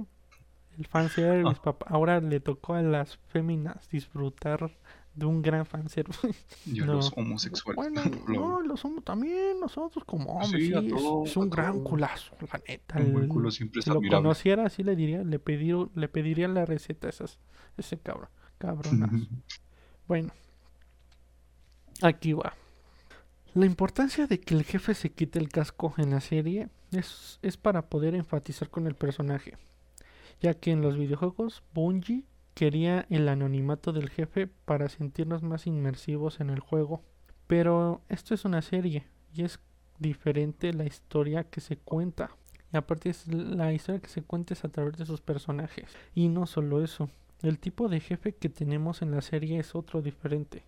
el fanservice Ah. papá ahora le tocó a las féminas disfrutar de un gran fanservice Y a No. los homosexuales. Bueno, no, lo somos también nosotros como hombres. Sí, Sí, a es, un gran culazo, la neta. un buen culo siempre es si lo admirable. conociera, así le diría, le pediría, le pediría la receta a esas, ese cabrón, cabronazo. bueno, aquí va. La importancia de que el jefe se quite el casco en la serie es, es para poder enfatizar con el personaje, ya que en los videojuegos Bungie quería el anonimato del jefe para sentirnos más inmersivos en el juego. Pero esto es una serie y es diferente la historia que se cuenta. Y aparte es la historia que se cuenta es a través de sus personajes. Y no solo eso, el tipo de jefe que tenemos en la serie es otro diferente.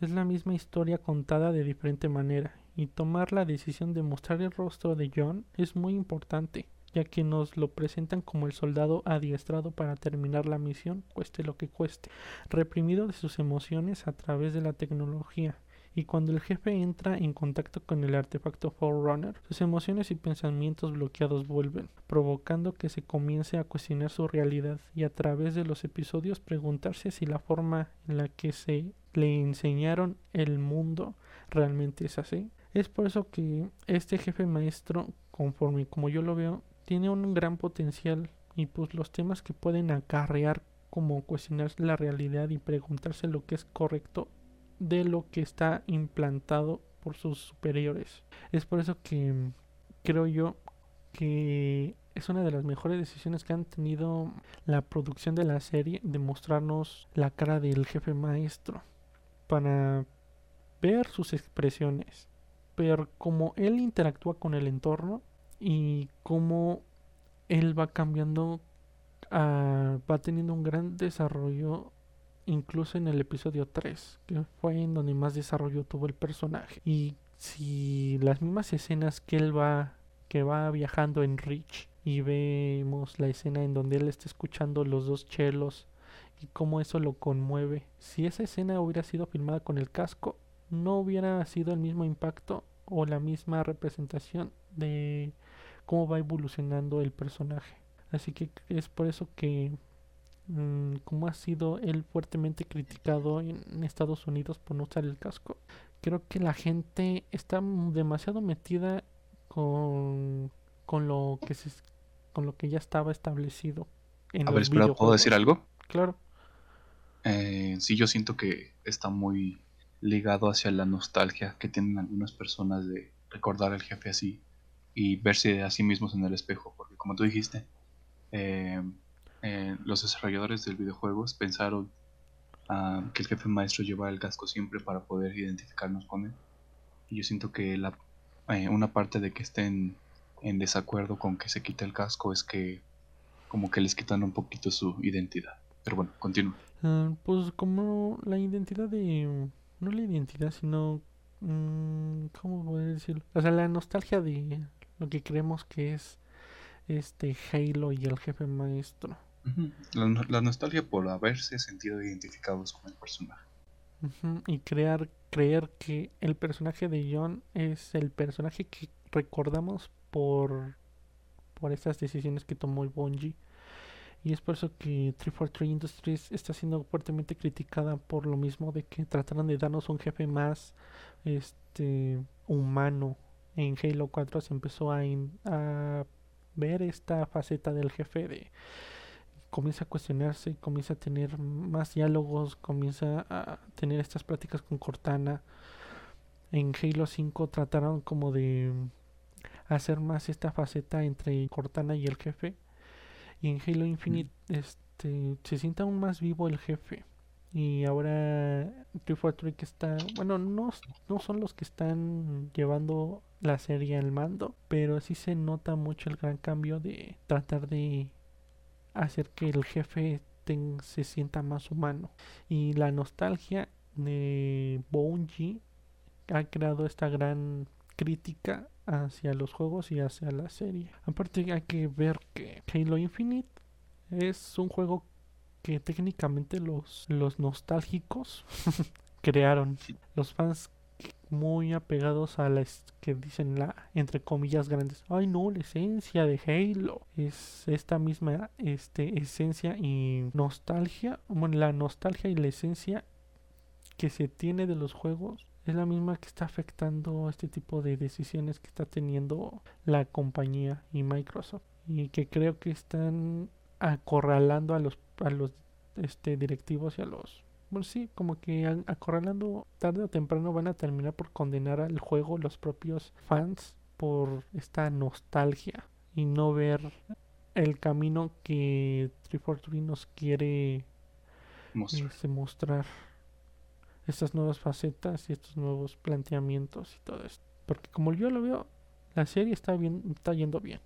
Es la misma historia contada de diferente manera, y tomar la decisión de mostrar el rostro de John es muy importante, ya que nos lo presentan como el soldado adiestrado para terminar la misión, cueste lo que cueste, reprimido de sus emociones a través de la tecnología. Y cuando el jefe entra en contacto con el artefacto Forerunner, sus emociones y pensamientos bloqueados vuelven, provocando que se comience a cuestionar su realidad y a través de los episodios preguntarse si la forma en la que se le enseñaron el mundo realmente es así. Es por eso que este jefe maestro, conforme como yo lo veo, tiene un gran potencial y pues los temas que pueden acarrear como cuestionar la realidad y preguntarse lo que es correcto de lo que está implantado por sus superiores. Es por eso que mm, creo yo que es una de las mejores decisiones que han tenido la producción de la serie de mostrarnos la cara del jefe maestro para ver sus expresiones, ver cómo él interactúa con el entorno y cómo él va cambiando, ah, va teniendo un gran desarrollo incluso en el episodio 3, que fue en donde más desarrollo tuvo el personaje. Y si las mismas escenas que él va que va viajando en Reach y vemos la escena en donde él está escuchando los dos chelos y cómo eso lo conmueve. Si esa escena hubiera sido filmada con el casco, no hubiera sido el mismo impacto o la misma representación de cómo va evolucionando el personaje. Así que es por eso que como ha sido él fuertemente criticado en, Estados Unidos por no usar el casco, creo que la gente está demasiado metida con, con lo que se con lo que ya estaba establecido en A ver, espera, ¿puedo decir algo? Claro. Eh, sí, yo siento que está muy ligado hacia la nostalgia que tienen algunas personas de recordar al jefe así y verse a sí mismos en el espejo, porque como tú dijiste, eh, eh, los desarrolladores del videojuegos pensaron ah, que el jefe maestro llevaba el casco siempre para poder identificarnos con él. Y yo siento que la, eh, una parte de que estén en desacuerdo con que se quite el casco es que como que les quitan un poquito su identidad. Pero bueno, continúa. Ah, pues como la identidad de... No la identidad, sino... mm, ¿Cómo poder decirlo? O sea, la nostalgia de lo que creemos que es este Halo y el jefe maestro. La, no- la nostalgia por haberse sentido identificados con el personaje. Y crear creer que el personaje de John es el personaje que recordamos por por estas decisiones que tomó Bungie. Y es por eso que 343 Industries está siendo fuertemente criticada por lo mismo de que trataron de darnos un jefe más este humano. En Halo 4 se empezó a, a ver esta faceta del jefe de comienza a cuestionarse, comienza a tener más diálogos, comienza a tener estas prácticas con Cortana. En Halo 5 trataron como de hacer más esta faceta entre Cortana y el jefe. Y en Halo Infinite este, se siente aún más vivo el jefe. Y ahora 343 que está, bueno, no, no son los que están llevando la serie al mando, pero sí se nota mucho el gran cambio de tratar de hacer que el jefe se sienta más humano. Y la nostalgia de Bungie ha creado esta gran crítica hacia los juegos y hacia la serie. Aparte hay que ver que Halo Infinite es un juego que técnicamente los, los nostálgicos crearon. Los fans muy apegados a las que dicen la entre comillas grandes. Ay no la esencia de Halo. Es esta misma este esencia y nostalgia. Bueno la nostalgia y la esencia que se tiene de los juegos es la misma que está afectando este tipo de decisiones que está teniendo la compañía y Microsoft. Y que creo que están acorralando a los a los este directivos y a los bueno, sí, como que acorralando tarde o temprano van a terminar por condenar al juego los propios fans por esta nostalgia y no ver el camino que 343 nos quiere mostrar. Este, mostrar estas nuevas facetas y estos nuevos planteamientos y todo esto. Porque como yo lo veo, la serie está bien, está yendo bien.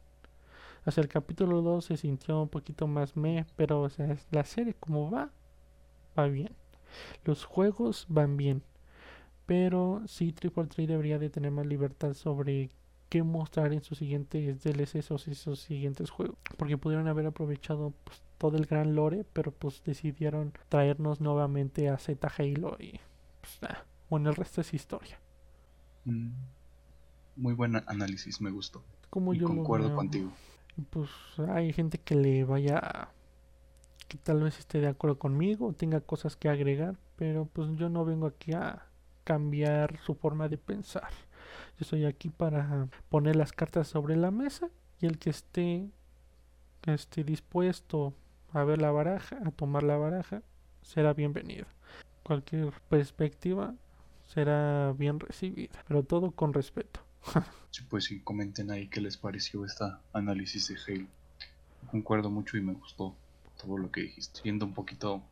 Hasta el capítulo 2 se sintió un poquito más me, pero o sea, la serie como va, va bien. Los juegos van bien, pero sí Triple Trade debería de tener más libertad sobre qué mostrar en sus siguientes DLCs o sus siguientes juegos, porque pudieron haber aprovechado pues, todo el gran lore, pero pues decidieron traernos nuevamente a Z Halo y pues, bueno, el resto es historia. Mm, muy buen análisis, me gustó. Como yo concuerdo contigo. Pues hay gente que le vaya que tal vez esté de acuerdo conmigo, tenga cosas que agregar, pero pues yo no vengo aquí a cambiar su forma de pensar. Yo estoy aquí para poner las cartas sobre la mesa y el que esté, esté dispuesto a ver la baraja, a tomar la baraja, será bienvenido. Cualquier perspectiva será bien recibida, pero todo con respeto. sí, pues sí, comenten ahí qué les pareció esta análisis de Halo. Concuerdo mucho y me gustó todo lo que dijiste. Siendo un poquito,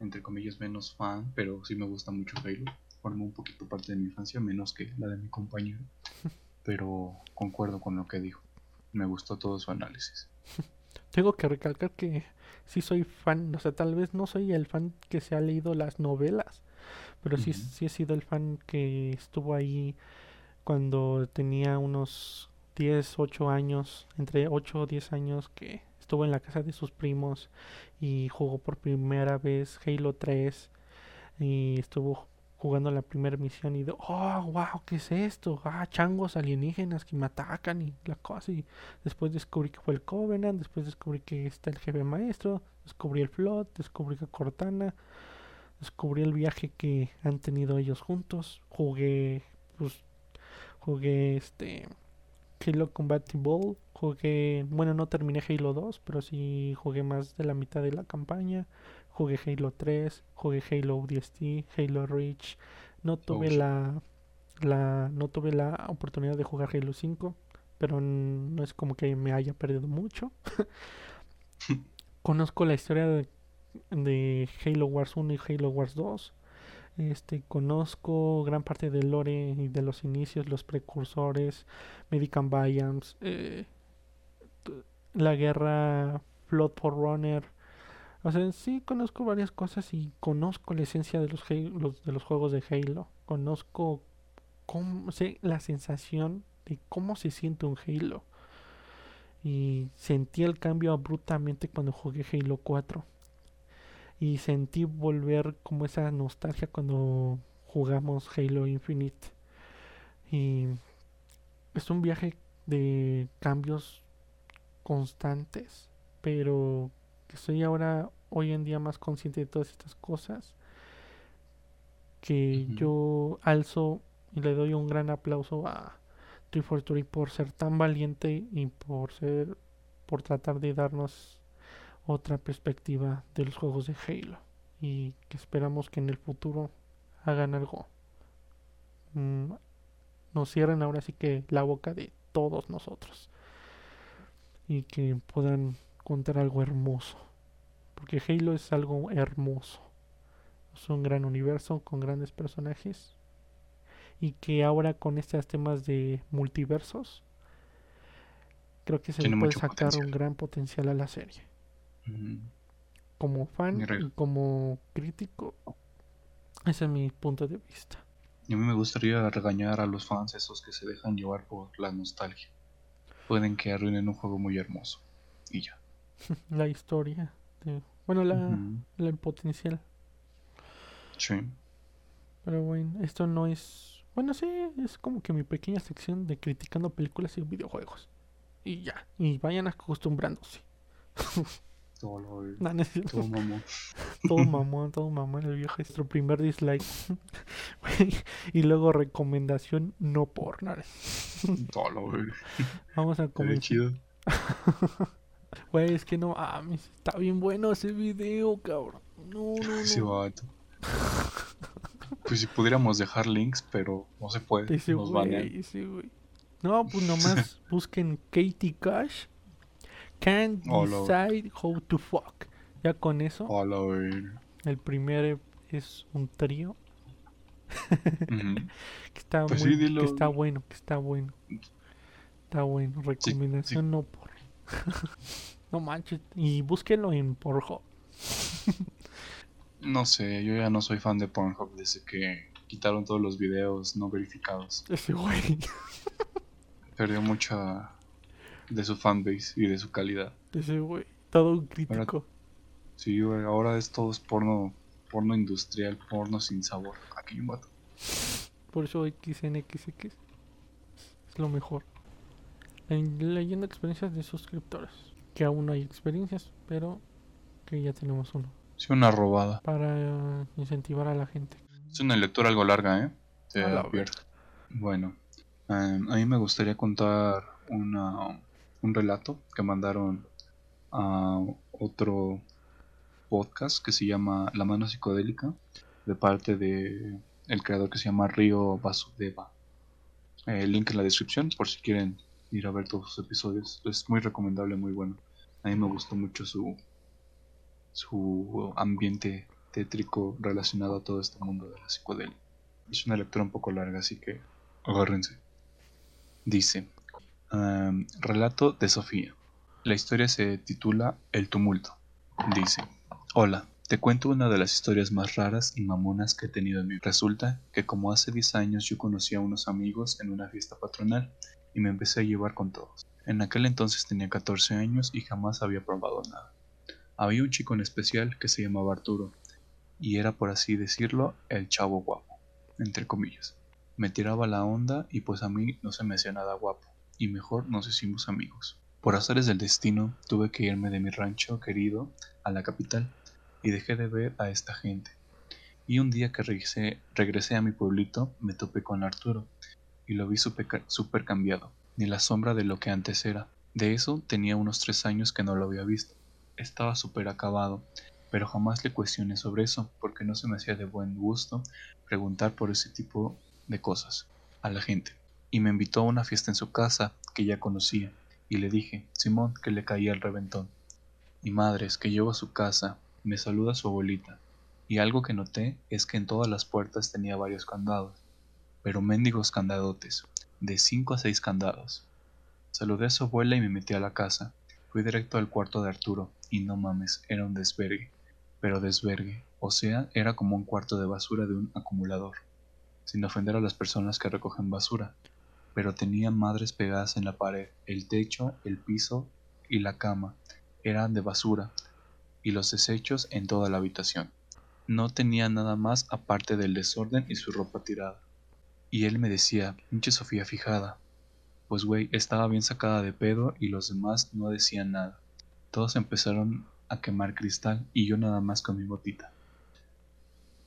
entre comillas, menos fan, pero sí me gusta mucho Halo. Forma un poquito parte de mi infancia, menos que la de mi compañero. Pero concuerdo con lo que dijo. Me gustó todo su análisis. Tengo que recalcar que sí soy fan, o sea, tal vez no soy el fan que se ha leído las novelas, pero sí, sí he sido el fan que estuvo ahí cuando tenía unos 10, 8 años, entre 8 o 10 años que estuvo en la casa de sus primos y jugó por primera vez Halo 3 y estuvo jugando la primera misión y de, oh, wow, ¿qué es esto? Ah, changos alienígenas que me atacan y la cosa. Y después descubrí que fue el Covenant, después descubrí que está el jefe maestro, descubrí el Flot, descubrí que Cortana, descubrí el viaje que han tenido ellos juntos. Jugué, pues, jugué este Halo Ball Jugué, bueno, no terminé Halo 2, pero sí jugué más de la mitad de la campaña. Jugué Halo 3, jugué Halo ODST, Halo Reach. No tuve la, la no tuve la oportunidad de jugar Halo 5, pero no es como que me haya perdido mucho. Conozco la historia de, de Halo Wars 1 y Halo Wars 2 este, conozco gran parte del lore y de los inicios, los precursores, Medican Bayams, eh, la guerra Flood for Runner. O sea, sí conozco varias cosas y conozco la esencia de los, de los juegos de Halo. Conozco cómo, sé la sensación de cómo se siente un Halo. Y sentí el cambio abruptamente cuando jugué Halo 4 y sentí volver como esa nostalgia cuando jugamos Halo Infinite. Y es un viaje de cambios constantes, pero que soy ahora hoy en día más consciente de todas estas cosas que yo alzo y le doy un gran aplauso a 343 por ser tan valiente y por ser por tratar de darnos otra perspectiva de los juegos de Halo y que esperamos que en el futuro hagan algo. Mm, nos cierren ahora sí que la boca de todos nosotros y que puedan contar algo hermoso porque Halo es algo hermoso. Es un gran universo con grandes personajes y que ahora con estos temas de multiversos creo que se le puede sacar un gran potencial a la serie. Como fan y como crítico ese es mi punto de vista. Y a mí me gustaría regañar a los fans esos que se dejan llevar por la nostalgia. Pueden que arruinen un juego muy hermoso. Y ya. la historia de- bueno la, el potencial Sí. pero bueno esto no es bueno sí es como que mi pequeña sección de criticando películas y videojuegos y ya y vayan acostumbrándose Todo lo no es todo mamón. todo mamón todo mamón el viejo nuestro primer dislike y luego recomendación no porno Todo güey. vamos a comenzar chido. Güey, es que no mames, está bien bueno ese video, cabrón. No, no, Ese no. vato. Pues si pudiéramos dejar links, pero no se puede. Ese Nos. No, pues nomás busquen Katie Cash. Can't decide how to fuck. Ya con eso, Hola, el primer es un trío Que está Pues muy, sí, dilo. que está bueno, que está bueno. Está bueno, recomendación no por. no manches, y búsquenlo en Pornhub. No sé, yo ya no soy fan de Pornhub desde que quitaron todos los videos no verificados. Ese güey, Perdió mucha de su fanbase y de su calidad. ese güey, todo un crítico. Sí, güey, ahora es todo es porno, porno industrial, porno sin sabor. Aquí hay un vato. Por eso XNXX es lo mejor. En- Leyendo experiencias de suscriptores. Que aún no hay experiencias, pero que ya tenemos uno. Sí, una robada. Para eh, incentivar a la gente. Es una lectura algo larga, ¿eh? Te la advierto. Bueno, em, a mí me gustaría contar una, un relato que mandaron a otro podcast que se llama La mano psicodélica de parte de el creador que se llama Río Vasudeva. El link en la descripción por si quieren ir a ver todos sus episodios. Es muy recomendable, muy bueno. A mí me gustó mucho su su ambiente tétrico relacionado a todo este mundo de la psicodelia. Es una lectura un poco larga, así que agárrense. Dice, em, relato de Sofía. La historia se titula El tumulto. Dice, hola, te cuento una de las historias más raras y mamonas que he tenido en mi vida. Resulta que como hace 10 años yo conocí a unos amigos en una fiesta patronal y me empecé a llevar con todos. En aquel entonces tenía 14 años y jamás había probado nada. Había un chico en especial que se llamaba Arturo y era por así decirlo el chavo guapo, entre comillas. Me tiraba la onda y pues a mí no se me hacía nada guapo y mejor nos hicimos amigos. Por azares del destino tuve que irme de mi rancho querido a la capital y dejé de ver a esta gente. Y un día que regresé, regresé a mi pueblito me topé con Arturo y lo vi súper ca- súper cambiado, ni la sombra de lo que antes era. De eso tenía unos tres años que no lo había visto. Estaba súper acabado, pero jamás le cuestioné sobre eso porque no se me hacía de buen gusto preguntar por ese tipo de cosas a la gente. Y me invitó a una fiesta en su casa que ya conocía y le dije, Simón, que le caía el reventón. Y madres, que llego a su casa, me saluda su abuelita. Y algo que noté es que en todas las puertas tenía varios candados, pero mendigos candadotes, de 5 a 6 candados. Saludé a su abuela y me metí a la casa. Fui directo al cuarto de Arturo, y no mames, era un desvergue. Pero desvergue, o sea, era como un cuarto de basura de un acumulador. Sin ofender a las personas que recogen basura, pero tenía madres pegadas en la pared, el techo, el piso y la cama eran de basura, y los desechos en toda la habitación. No tenía nada más aparte del desorden y su ropa tirada. Y él me decía, pinche Sofía fijada. Pues güey, estaba bien sacada de pedo y los demás no decían nada. Todos empezaron a quemar cristal y yo nada más con mi botita.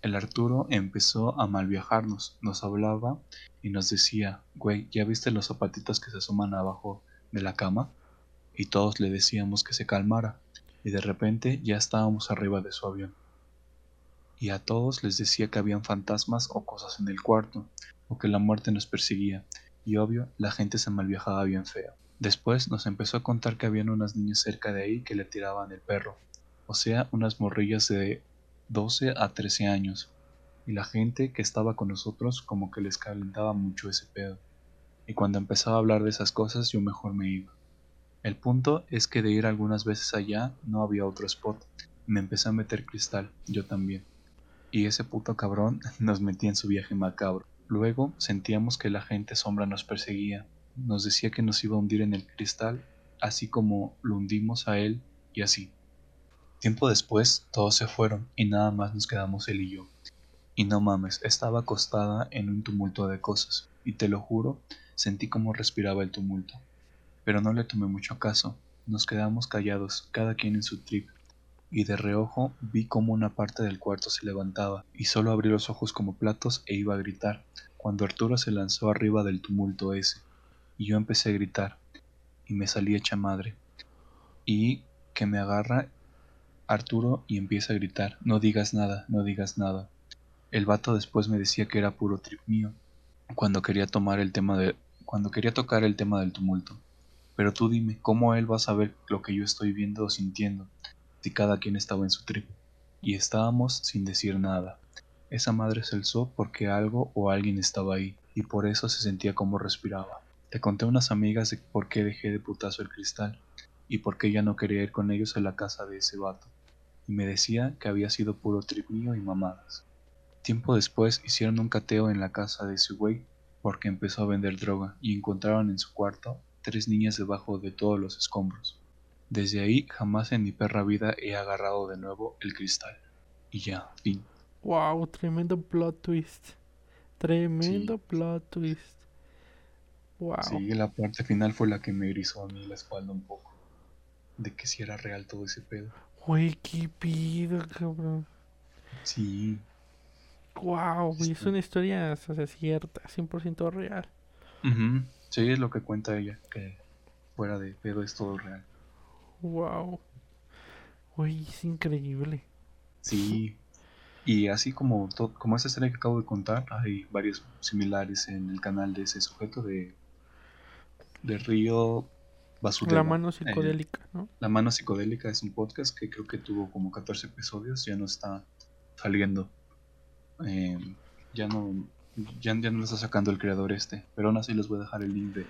El Arturo empezó a mal viajarnos, nos hablaba y nos decía, güey, ¿ya viste los zapatitos que se asoman abajo de la cama? Y todos le decíamos que se calmara, y de repente ya estábamos arriba de su avión. Y a todos les decía que habían fantasmas o cosas en el cuarto, o que la muerte nos perseguía, y obvio, la gente se malviajaba bien feo. Después nos empezó a contar que habían unas niñas cerca de ahí que le tiraban el perro, o sea, unas morrillas de 12 a 13 años, y la gente que estaba con nosotros como que les calentaba mucho ese pedo. Y cuando empezaba a hablar de esas cosas yo mejor me iba. El punto es que de ir algunas veces allá no había otro spot. Me empecé a meter cristal, yo también. Y ese puto cabrón nos metía en su viaje macabro. Luego sentíamos que la gente sombra nos perseguía. Nos decía que nos iba a hundir en el cristal, así como lo hundimos a él y así. Tiempo después, todos se fueron y nada más nos quedamos él y yo. Y no mames, estaba acostada en un tumulto de cosas, y te lo juro, sentí como respiraba el tumulto. Pero no le tomé mucho caso, nos quedamos callados, cada quien en su trip, y de reojo vi como una parte del cuarto se levantaba, y solo abrí los ojos como platos e iba a gritar, cuando Arturo se lanzó arriba del tumulto ese, y yo empecé a gritar, y me salí hecha madre, y que me agarra Arturo y empieza a gritar, no digas nada, no digas nada. El vato después me decía que era puro trip mío, cuando quería tomar el tema de, cuando quería tocar el tema del tumulto. Pero tú dime, ¿cómo él va a saber lo que yo estoy viendo o sintiendo, si cada quien estaba en su trip? Y estábamos sin decir nada. Esa madre se alzó porque algo o alguien estaba ahí, y por eso se sentía como respiraba. Te conté a unas amigas de por qué dejé de putazo el cristal, y por qué ya no quería ir con ellos a la casa de ese vato y me decía que había sido puro trip mío y mamadas. Tiempo después hicieron un cateo en la casa de su güey porque empezó a vender droga y encontraron en su cuarto tres niñas debajo de todos los escombros. Desde ahí jamás en mi perra vida he agarrado de nuevo el cristal. Y ya, fin. Wow, tremendo plot twist. Tremendo plot twist. Wow. Sí, la parte final fue la que me erizó a mí la espalda un poco. De que si era real todo ese pedo. Güey, qué pido, cabrón. Sí. Wow, es una historia o sea, cierta, 100% real. Sí, es lo que cuenta ella, que fuera de pedo es todo real. Wow. Güey, es increíble. Sí. Y así como, como esa historia que acabo de contar, hay varios similares en el canal de ese sujeto de, de Río la mano psicodélica, ¿no? La mano psicodélica es un podcast que creo que tuvo como 14 episodios, ya no está saliendo. Em, ya no ya, no lo está sacando el creador este, pero aún así les voy a dejar el link de,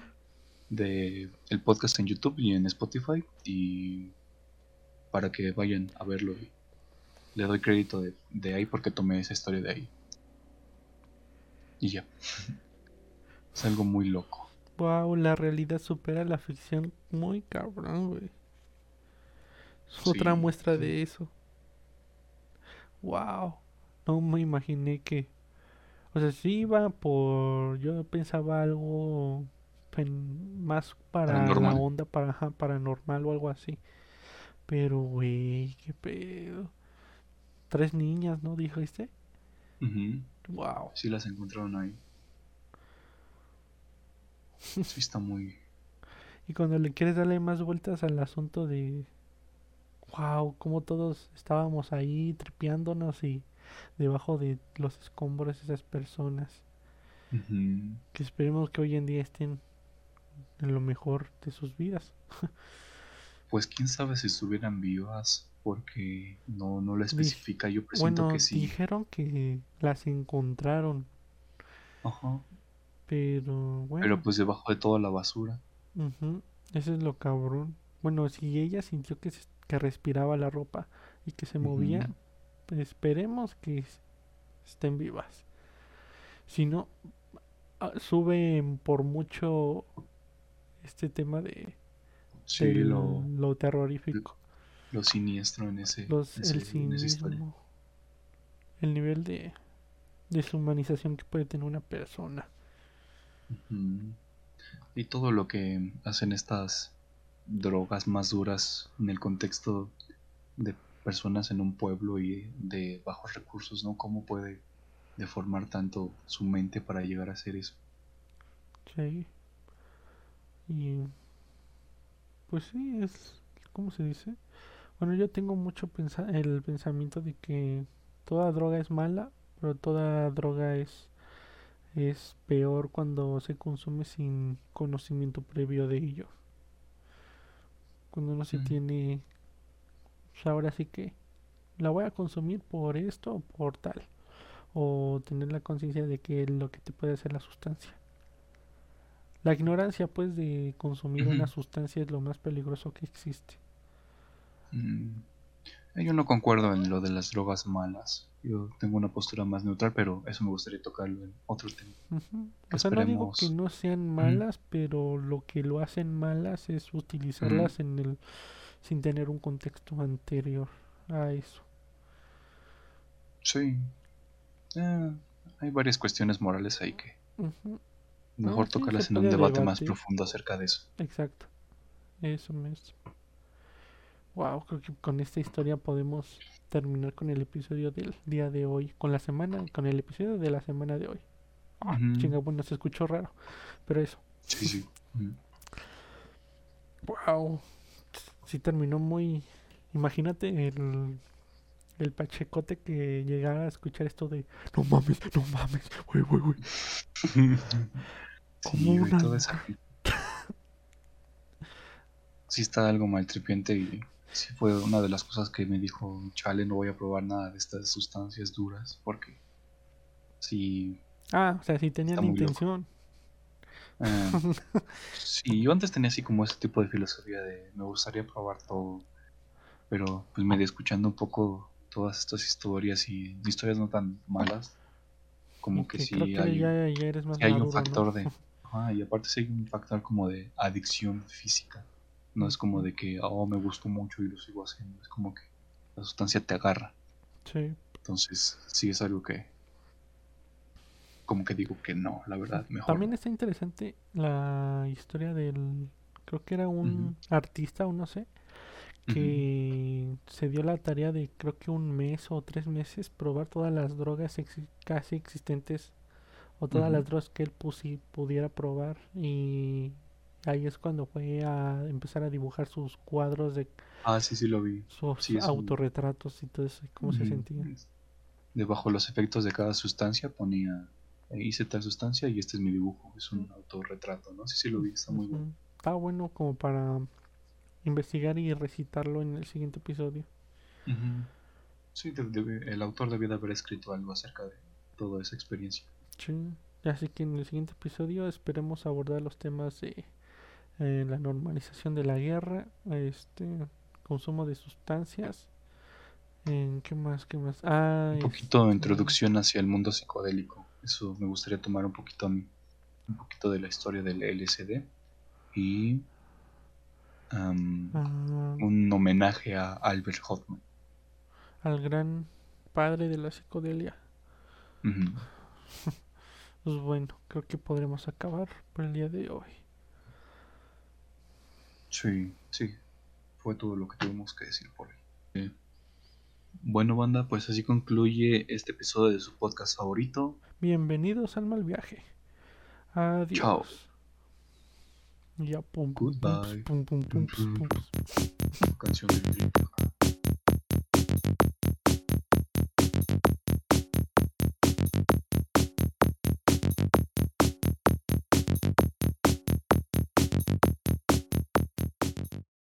de el podcast en YouTube y en Spotify y para que vayan a verlo le doy crédito de, de ahí porque tomé esa historia de ahí. Y ya. es algo muy loco. Wow, la realidad supera la ficción muy cabrón, güey. Es otra muestra de eso. Wow. No me imaginé que. O sea, sí iba por. Yo pensaba algo más para la onda para, paranormal o algo así. Pero, güey, qué pedo. Tres niñas, ¿no? Dijiste. Wow. Sí, las encontraron ahí. Sí, está muy. Y cuando le quieres darle más vueltas al asunto de. Wow, como todos estábamos ahí tripeándonos y debajo de los escombros esas personas. Que esperemos que hoy en día estén en lo mejor de sus vidas. pues quién sabe si estuvieran vivas, porque no, no lo especifica. Yo presiento que sí. Dijeron que las encontraron. Ajá. Pero bueno. Pero pues debajo de toda la basura. Eso es lo cabrón. Bueno, si ella sintió que, que respiraba la ropa y que se movía, esperemos que estén vivas. Si no, ah, suben por mucho este tema de, lo, terrorífico. Lo, siniestro en ese, el cinismo. el nivel de deshumanización que puede tener una persona. Y todo lo que hacen estas drogas más duras en el contexto de personas en un pueblo y de bajos recursos, ¿no? ¿Cómo puede deformar tanto su mente para llegar a hacer eso? Sí. Y pues sí, es, ¿cómo se dice? Bueno, yo tengo mucho pensa el pensamiento de que toda droga es mala, pero toda droga es es peor cuando se consume sin conocimiento previo de ello. Cuando no se Mm. tiene, pues ahora sí que la voy a consumir por esto o por tal. O tener la conciencia de que lo que te puede hacer la sustancia. La ignorancia, pues, de consumir una sustancia es lo más peligroso que existe. Mm, Yo no concuerdo en lo de las drogas malas. Yo tengo una postura más neutral, pero eso me gustaría tocarlo en otro tema. O sea, no digo que no sean malas, pero lo que lo hacen malas es utilizarlas en el sin tener un contexto anterior a eso. Sí. Eh, hay varias cuestiones morales ahí que mejor sí, tocarlas en un debate más profundo acerca de eso. Exacto. Eso mismo. Wow, creo que con esta historia podemos terminar con el episodio del día de hoy, con la semana, con el episodio de la semana de hoy. Ah, Ujú. chinga, bueno, se escuchó raro, pero eso. Sí, sí. Wow. Sí terminó muy... Imagínate el, el pachecote que llegara a escuchar esto de... No mames, no mames, güey, güey, güey. Como Sí, una toda esa. Sí está algo maltripiente y sí fue una de las cosas que me dijo, chale, no voy a probar nada de estas sustancias duras porque sí, Ah, o sea, sí tenían muy loco. Eh, sí, yo antes tenía así como ese tipo de filosofía de me gustaría probar todo, pero pues medio escuchando un poco todas estas historias y historias no tan malas, como que Que sí que hay, ya, ya eres más sí hay un factor de, y aparte sí hay un factor como de adicción física. No es como de que, oh, me gustó mucho y lo sigo haciendo. Es como que la sustancia te agarra. Sí. Entonces, sí es algo que, como que digo que no, la verdad, mejor. También está interesante la historia del... Creo que era un artista o no sé, que se dio la tarea de creo que un mes o tres meses probar todas las drogas casi existentes o todas las drogas que él pusi- pudiera probar y ahí es cuando fue a empezar a dibujar sus cuadros de Ah, sí, sí lo vi. sus Sí, autorretratos y todo eso, cómo se sentía. Debajo los efectos de cada sustancia ponía, hice tal sustancia y este es mi dibujo. Es un autorretrato, ¿no? Sí, sí lo vi, está muy bueno. Está bueno como para investigar y recitarlo en el siguiente episodio. Ujú. Sí, de- el autor debió de haber escrito algo acerca de toda esa experiencia. Sí. Así que en el siguiente episodio esperemos abordar los temas de eh, la normalización de la guerra, este consumo de sustancias. ¿En qué más? ¿Qué más? Ah, Un poquito de este, introducción hacia el mundo psicodélico. Eso me gustaría tomar un poquito a mí. Un poquito de la historia del LSD. Y ah, un homenaje a Albert Hoffman. al gran padre de la psicodelia. Pues bueno, creo que podremos acabar por el día de hoy. Sí, sí. Fue todo lo que tuvimos que decir por hoy. Eh, Bueno, banda, pues así concluye este episodio de su podcast favorito. Bienvenidos al mal viaje. Adiós. Chao. Ya, pum, pum, pum, Goodbye. pum, pum, pum, pum, pum. Canción de